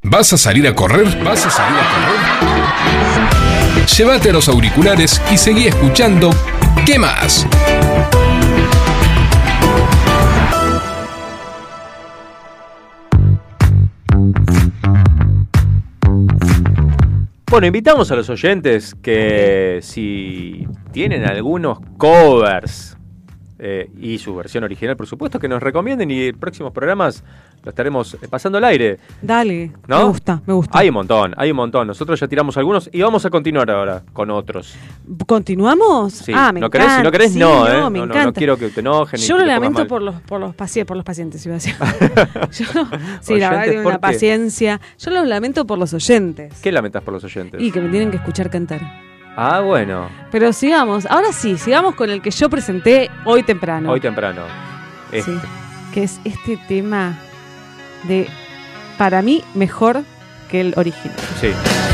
¿Vas a salir a correr? ¿Vas a salir a correr? Llévate los auriculares y seguí escuchando ¿Qué más? Bueno, invitamos a los oyentes que si tienen algunos covers eh, y su versión original, por supuesto, que nos recomienden y próximos programas lo estaremos eh, pasando al aire. Dale, ¿No? me gusta, me gusta. Hay un montón, hay un montón. Nosotros ya tiramos algunos y vamos a continuar ahora con otros. ¿Continuamos? Sí. Ah, me ¿No querés? encanta. Si no querés, Sí, no, ¿eh? me No, no, encanta. no quiero que te enojen. Yo lo lamento por los, por, los paci- por los pacientes, iba a decir. Yo sí, la verdad ¿Oyentes que tengo una paciencia. Yo los lamento por los oyentes. ¿Qué lamentas por los oyentes? Y que me tienen que escuchar cantar. Ah, bueno. Pero sigamos, ahora sí, sigamos con el que yo presenté hoy temprano. Hoy temprano. Este. Sí, que es este tema de, para mí, mejor que el original. Sí.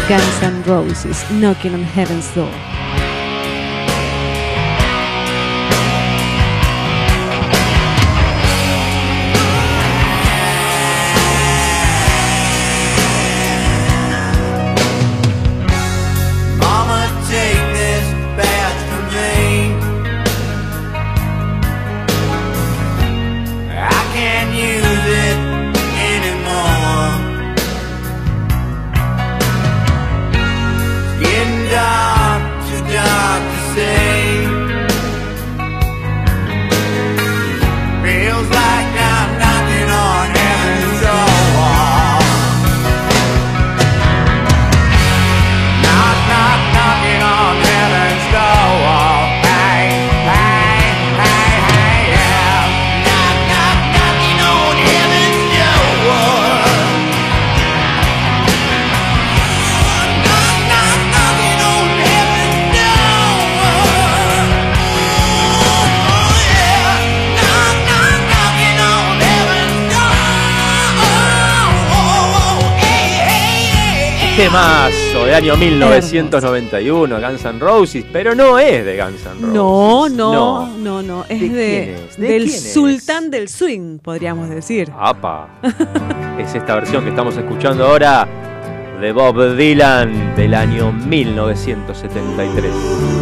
Guns N' Roses, Knocking on Heaven's Door. Año 1991, Guns N' Roses, pero no es de Guns N' Roses. No, no, no, no, es ¿De de, quién es? ¿De del es? sultán del swing, podríamos decir. ¡Apa! es esta versión que estamos escuchando ahora de Bob Dylan del año 1973.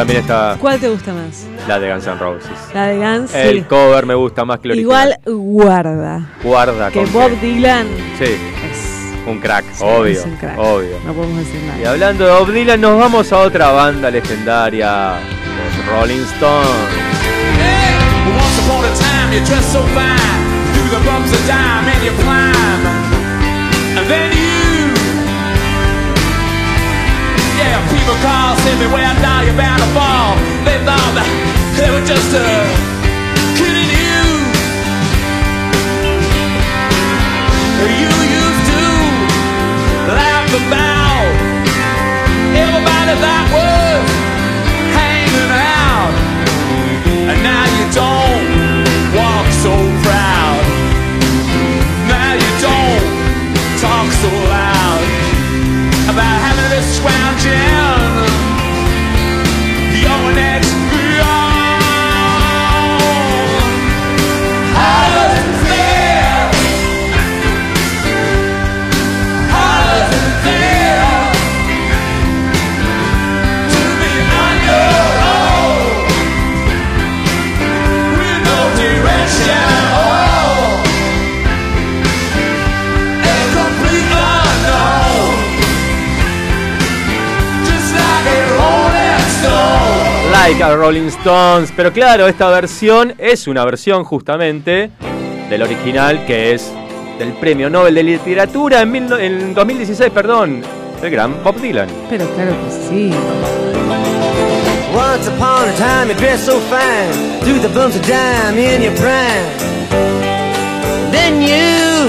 También está ¿Cuál te gusta más? la de Guns N' Roses. La de Guns. El sí. cover me gusta más que el Igual guarda. Guarda Que con Bob Dylan Sí. Un crack, Sí, obvio. es un crack. Obvio. no podemos decir nada. Y hablando de Bob Dylan, nos vamos a otra banda legendaria, los Rolling Stones. Once upon a time, you dressed so fine. Through the bumps of time and you climb. And then you. Me where down, you're bound to fall. They thought that they were just uh, kidding you. You used to laugh about everybody that was hanging out. And now you don't walk so proud. Now you don't talk so loud about having this scrounging. You're Like a Rolling Stones. Pero claro, esta versión es una versión justamente del original que es del Premio Nobel de Literatura en, mil no- en 2016, perdón, del gran Bob Dylan. Pero claro que sí. Once upon a time you dressed so fine, threw the bumps of dime in your prime. Then you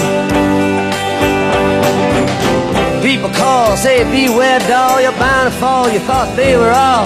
people call, say beware doll, you're bound to fall. You thought they were all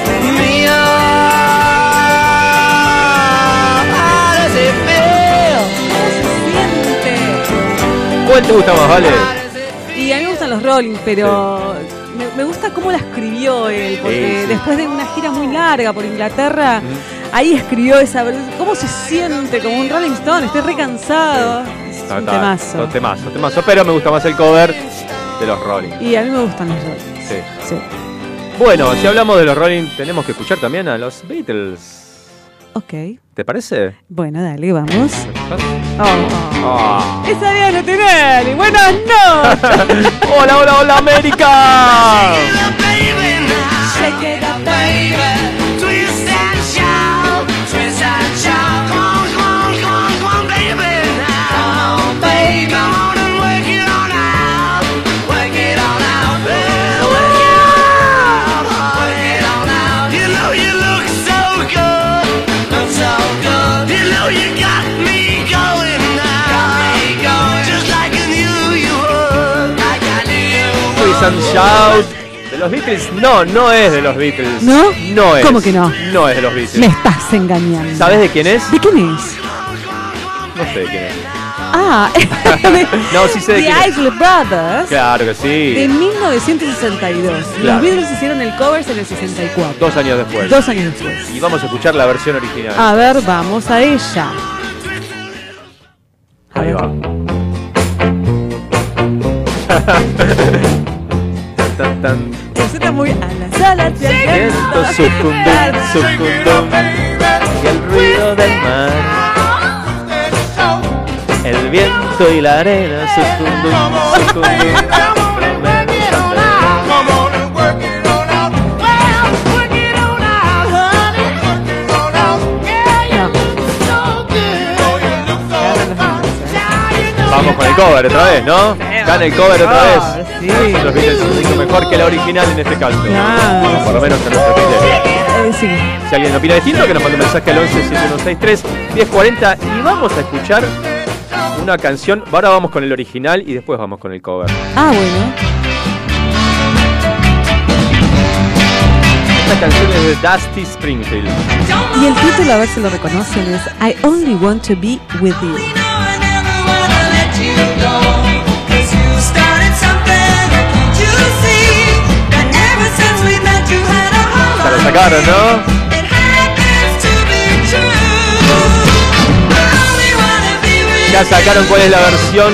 ¿Cuál te gusta más, Vale? Y a mí me gustan los Rolling, pero me, me gusta cómo la escribió él, porque después de una gira muy larga por Inglaterra, ahí escribió esa. ¿Cómo se siente como un Rolling Stone? Estoy recansado. Es un Está- temazo. Temazo, temazo. Pero me gusta más el cover de los Rolling. Y a mí me gustan los Rolling. Sí. Sí. Bueno, si hablamos de los Rolling, tenemos que escuchar también a los Beatles. Ok. ¿Te parece? Bueno, dale, vamos. Oh. Ah. Esa día no tiene Buenas noches. hola, hola, hola, América. And Shout. ¿De los Beatles? No, no es de los Beatles. ¿No? No es. ¿Cómo que no? No es de los Beatles. Me estás engañando. ¿Sabes de quién es? ¿De quién es? No sé de quién es. Ah, No, sí sé de The quién es. Isley Brothers. Claro que sí. De 1962. Claro. Los Beatles hicieron el covers en el 64. Dos años después. Dos años después. Y vamos a escuchar la versión original. A ver, vamos a ella. Ahí va. Tan, suena muy a la sala de Siento sucundum, sucundum y el ruido del mar. El viento y la arena, sucundum, sucundum. Vamos con el cover otra vez, ¿no? Gana el cover otra vez. sí. Los Beatles hizo mejor que la original en este caso. Claro. Por lo menos en nuestro criterio. Eh, sí. Si alguien opina distinto, que nos mande un mensaje al 11 7163 1040 y vamos a escuchar una canción. Ahora vamos con el original y después vamos con el cover. Ah, bueno. Esta canción es de Dusty Springfield. Y el título, a ver si lo reconocen, es I Only Want to Be With You. Ya la sacaron, ¿no? Ya sacaron cuál es la versión.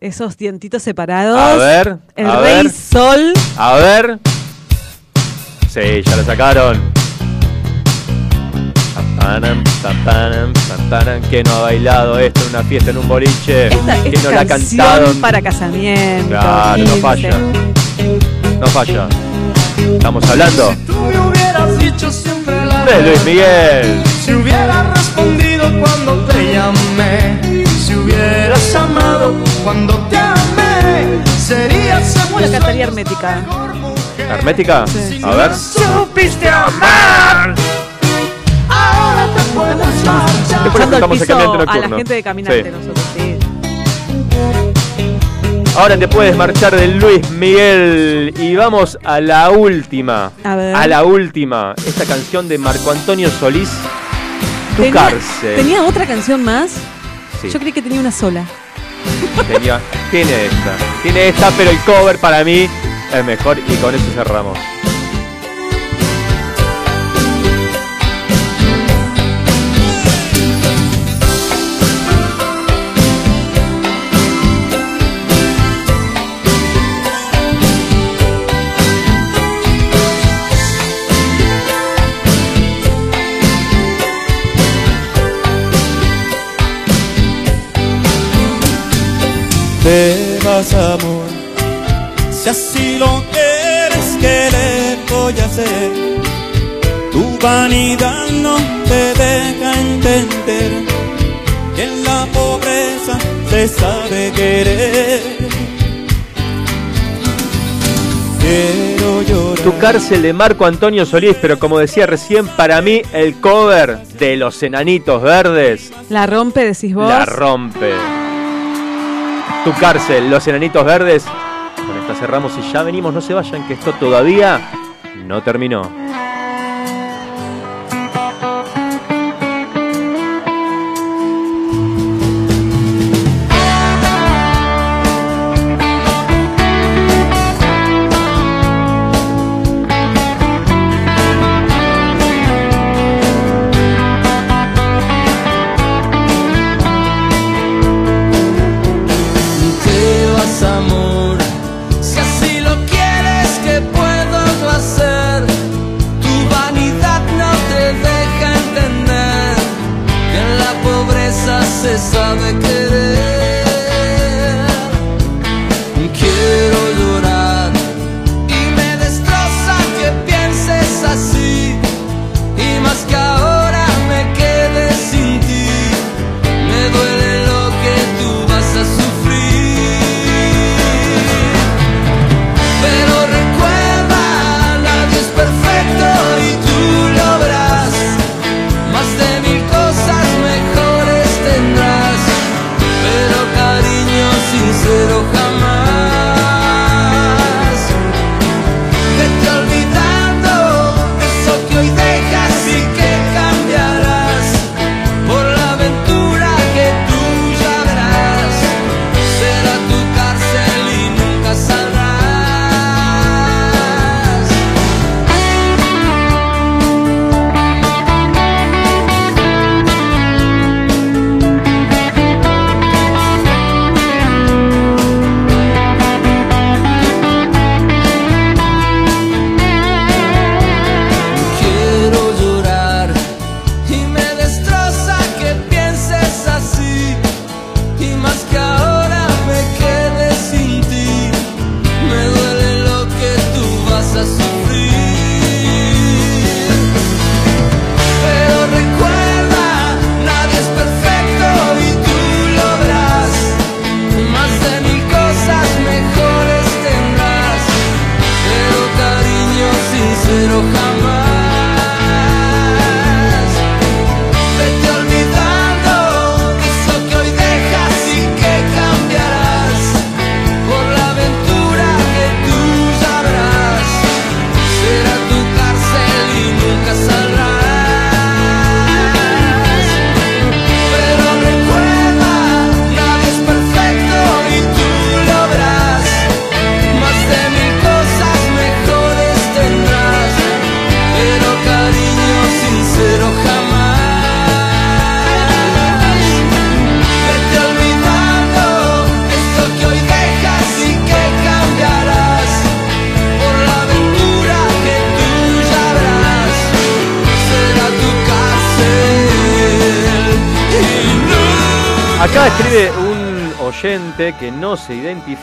Esos dientitos separados. A ver, El a Rey ver. Sol. A ver. Sí, ya la sacaron. ¿Quién no ha bailado esto en una fiesta, en un boliche? Esta ¿Quién es no la ha cantado? para casamiento. Claro, no 15. falla. No falla. Estamos hablando me hubieras dicho siempre la de Luis Miguel. Si hubieras respondido cuando te llamé, si hubieras amado cuando te amé, serías ¿Cómo la cantaría hermética? ¿Hermética? A ver. Supiste amar. Ahora te puedes marchar. Después el piso caminante a la nocturno. gente de caminante Sí. nosotros, sí. Ahora te puedes marchar de Luis Miguel y vamos a la última. A ver. la última. Esta canción de Marco Antonio Solís, Tu Tenía- cárcel. ¿Tenía otra canción más? Sí. Yo creí que tenía una sola. Tenía- tiene esta. Tiene esta, pero el cover para mí es mejor y con eso cerramos. Quieras amor. Si así lo quieres, ¿qué le voy a hacer? Tu vanidad no te deja entender que en la pobreza se sabe querer. Quiero llorar. Tu cárcel de Marco Antonio Solís, pero como decía recién, para mí el cover de los enanitos verdes La rompe, decís vos. la rompe. Tu cárcel, los enanitos verdes. Con esta cerramos y ya venimos, no se vayan, que esto todavía no terminó.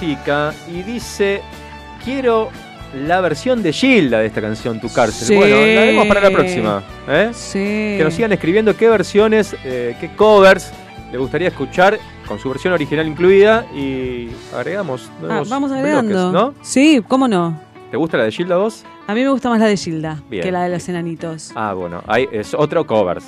Y dice, quiero la versión de Gilda de esta canción, Tu cárcel. Sí. Bueno, la vemos para la próxima. ¿eh? Sí. Que nos sigan escribiendo qué versiones, eh, qué covers le gustaría escuchar con su versión original incluida y agregamos Ah, vamos bloques, agregando. ¿no? Sí, cómo no. ¿Te gusta la de Gilda vos? A mí me gusta más la de Gilda Bien. que la de los enanitos. Ah, bueno, ahí es otro covers.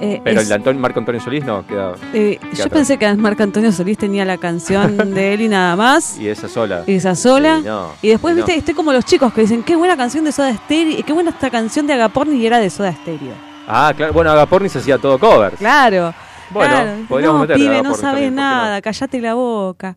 Eh, Pero es- el de Antonio, Marco Antonio Solís no, queda. eh, queda yo atrás. pensé que Marco Antonio Solís tenía la canción de él y nada más. Y esa sola. Y esa sola. Sí, no, y después, no. viste, estoy como los chicos que dicen, qué buena canción de Soda Stereo, qué buena esta canción de Agaporni y era de Soda Stereo. Ah, claro. Bueno, Agaporni se hacía todo covers. Claro. Bueno, claro. podríamos no, pibe, no sabes nada, callate la boca.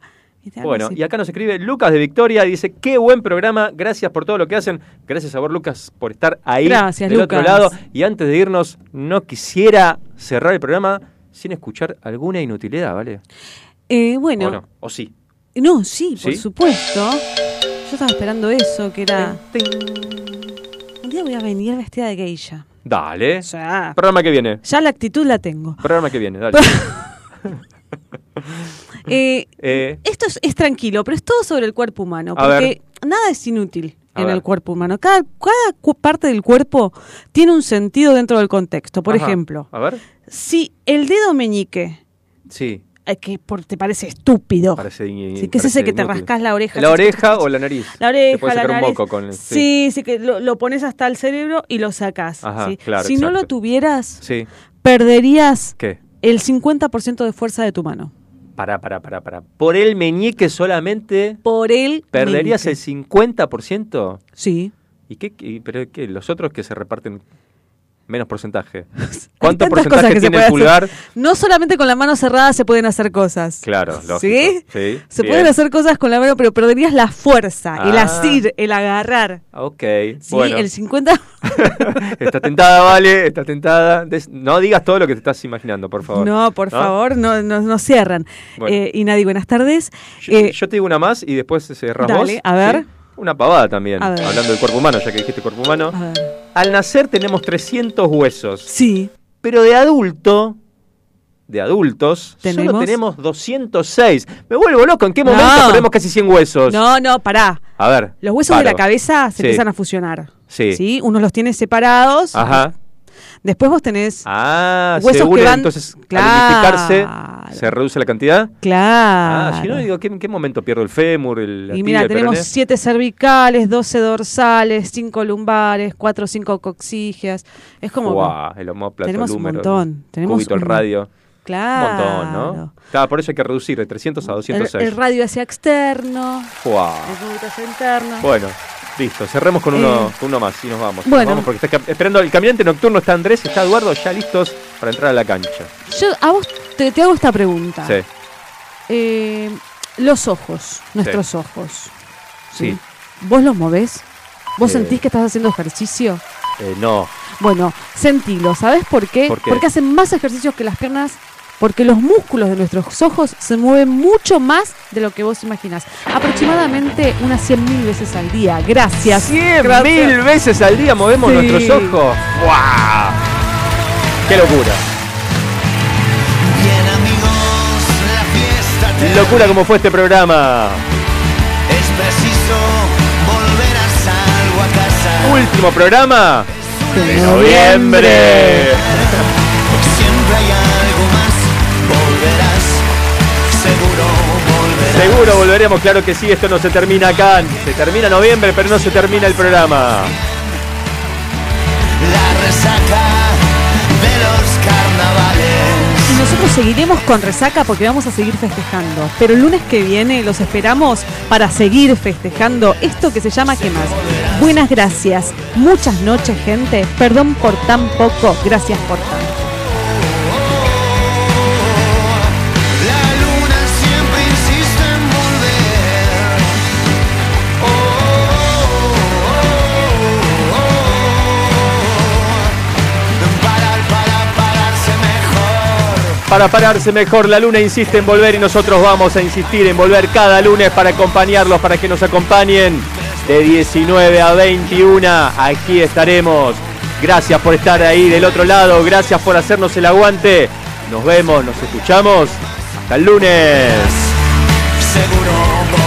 Bueno, y acá nos escribe Lucas de Victoria y dice, qué buen programa, gracias por todo lo que hacen. Gracias a vos, Lucas, por estar ahí Gracias, del otro Lucas. lado. Y antes de irnos, no quisiera cerrar el programa sin escuchar alguna inutilidad, ¿vale? Eh, bueno, ¿O no? ¿O sí? no, sí, por ¿Sí? supuesto. Yo estaba esperando eso, que era... Un día voy a venir vestida de geisha. Dale. Programa que viene. Ya la actitud la tengo. Programa que viene, dale. Eh, Eh, esto es, es tranquilo, pero es todo sobre el cuerpo humano, porque nada es inútil A en ver. el cuerpo humano. Cada, cada parte del cuerpo tiene un sentido dentro del contexto. Por ajá. ejemplo, A ver. si el dedo meñique, Sí. eh, que por- te parece estúpido, Parece Sí, ¿qué es ese que te inútil. rascas la oreja? ¿La oreja o la nariz? La oreja, puedes la sacar un nariz. moco con el- sí, sí, que lo, lo pones hasta el cerebro y lo sacas. Ajá, ¿sí? claro, si no lo tuvieras, perderías ¿Qué? El 50% de fuerza de tu mano. Pará, pará, pará, pará. Por el meñique solamente Por el perderías meñique. el 50%. Sí. ¿Y qué? y- pero qué? Los otros que se reparten menos porcentaje. ¿Cuánto porcentaje que se tiene puede el pulgar? hacer. No solamente con la mano cerrada se pueden hacer cosas. Claro, lógico. ¿Sí? Sí. Se bien. pueden hacer cosas con la mano, pero perderías la fuerza, el Ah. asir, el agarrar. Ok, ¿Sí? bueno. El 50. Está tentada, vale, está tentada. No digas todo lo que te estás imaginando, por favor. No, por favor, no, no, no cierran. Bueno. Eh, y Nadie, buenas tardes. Yo, Eh, yo te digo una más y después cerrás Dale, a ver. ¿sí? Una pavada también, hablando del cuerpo humano, ya que dijiste cuerpo humano. a ver. Al nacer tenemos 300 huesos. Sí. Pero de adulto, de adultos, solo ¿Tenemos? tenemos 206. Me vuelvo loco, ¿en qué momento No. perdemos casi 100 huesos? No, no, pará. A ver. Los huesos de la cabeza se Sí. empiezan a fusionar. Sí. Unos los tienes separados. Ajá. Después vos tenés. Ah, Huesos se que unen, van- entonces Claro. al se reduce la cantidad. Claro. Ah, si no, digo, ¿qué- ¿en qué momento pierdo el fémur, el, Y mira, el tenemos peroné? 7 cervicales, 12 dorsales, 5 lumbares, 4 o 5 coxigias. Es como. Guau, el homóplato, tenemos el un húmero, montón. el Tenemos cúbito, el un- radio. Claro. Un montón, ¿no? Claro, por eso hay que reducir de 300 a El, 206. el radio hacia externo, Guau. el interno. Bueno, listo, cerremos con uno, Eh, con uno más y nos vamos. Nos bueno. vamos porque está esperando el caminante nocturno, está Andrés, está Eduardo, ya listos para entrar a la cancha. Yo a vos te, te hago esta pregunta. Sí, Eh, los ojos, nuestros ojos. sí. ¿Vos los movés? ¿Vos Eh. sentís que estás haciendo ejercicio? Eh, no, Bueno, sentilo. ¿Sabes por qué? ¿Por qué? Porque hacen más ejercicios que las piernas. Porque los músculos de nuestros ojos se mueven mucho más de lo que vos imaginás. Aproximadamente unas 100.000 veces al día. Gracias. 100 Gracias. mil veces al día movemos Sí. nuestros ojos. ¡Wow! ¡Qué locura! Bien amigos, la fiesta te Locura como fue este programa. es preciso volver a salvo a casa. Último programa de noviembre. Seguro volveremos, claro que sí, esto no se termina acá. Se termina noviembre, pero no se termina el programa. La resaca de los carnavales. Y nosotros seguiremos con resaca porque vamos a seguir festejando. Pero el lunes que viene los esperamos para seguir festejando esto que se llama ¿Qué más? Buenas gracias. Muchas noches, gente. Perdón por tan poco. Gracias por tanto. Para pararse mejor, la luna insiste en volver y nosotros vamos a insistir en volver cada lunes para acompañarlos, para que nos acompañen de 19 a 21. Aquí estaremos. Gracias por estar ahí del otro lado, gracias por hacernos el aguante. Nos vemos, nos escuchamos. Hasta el lunes. Seguro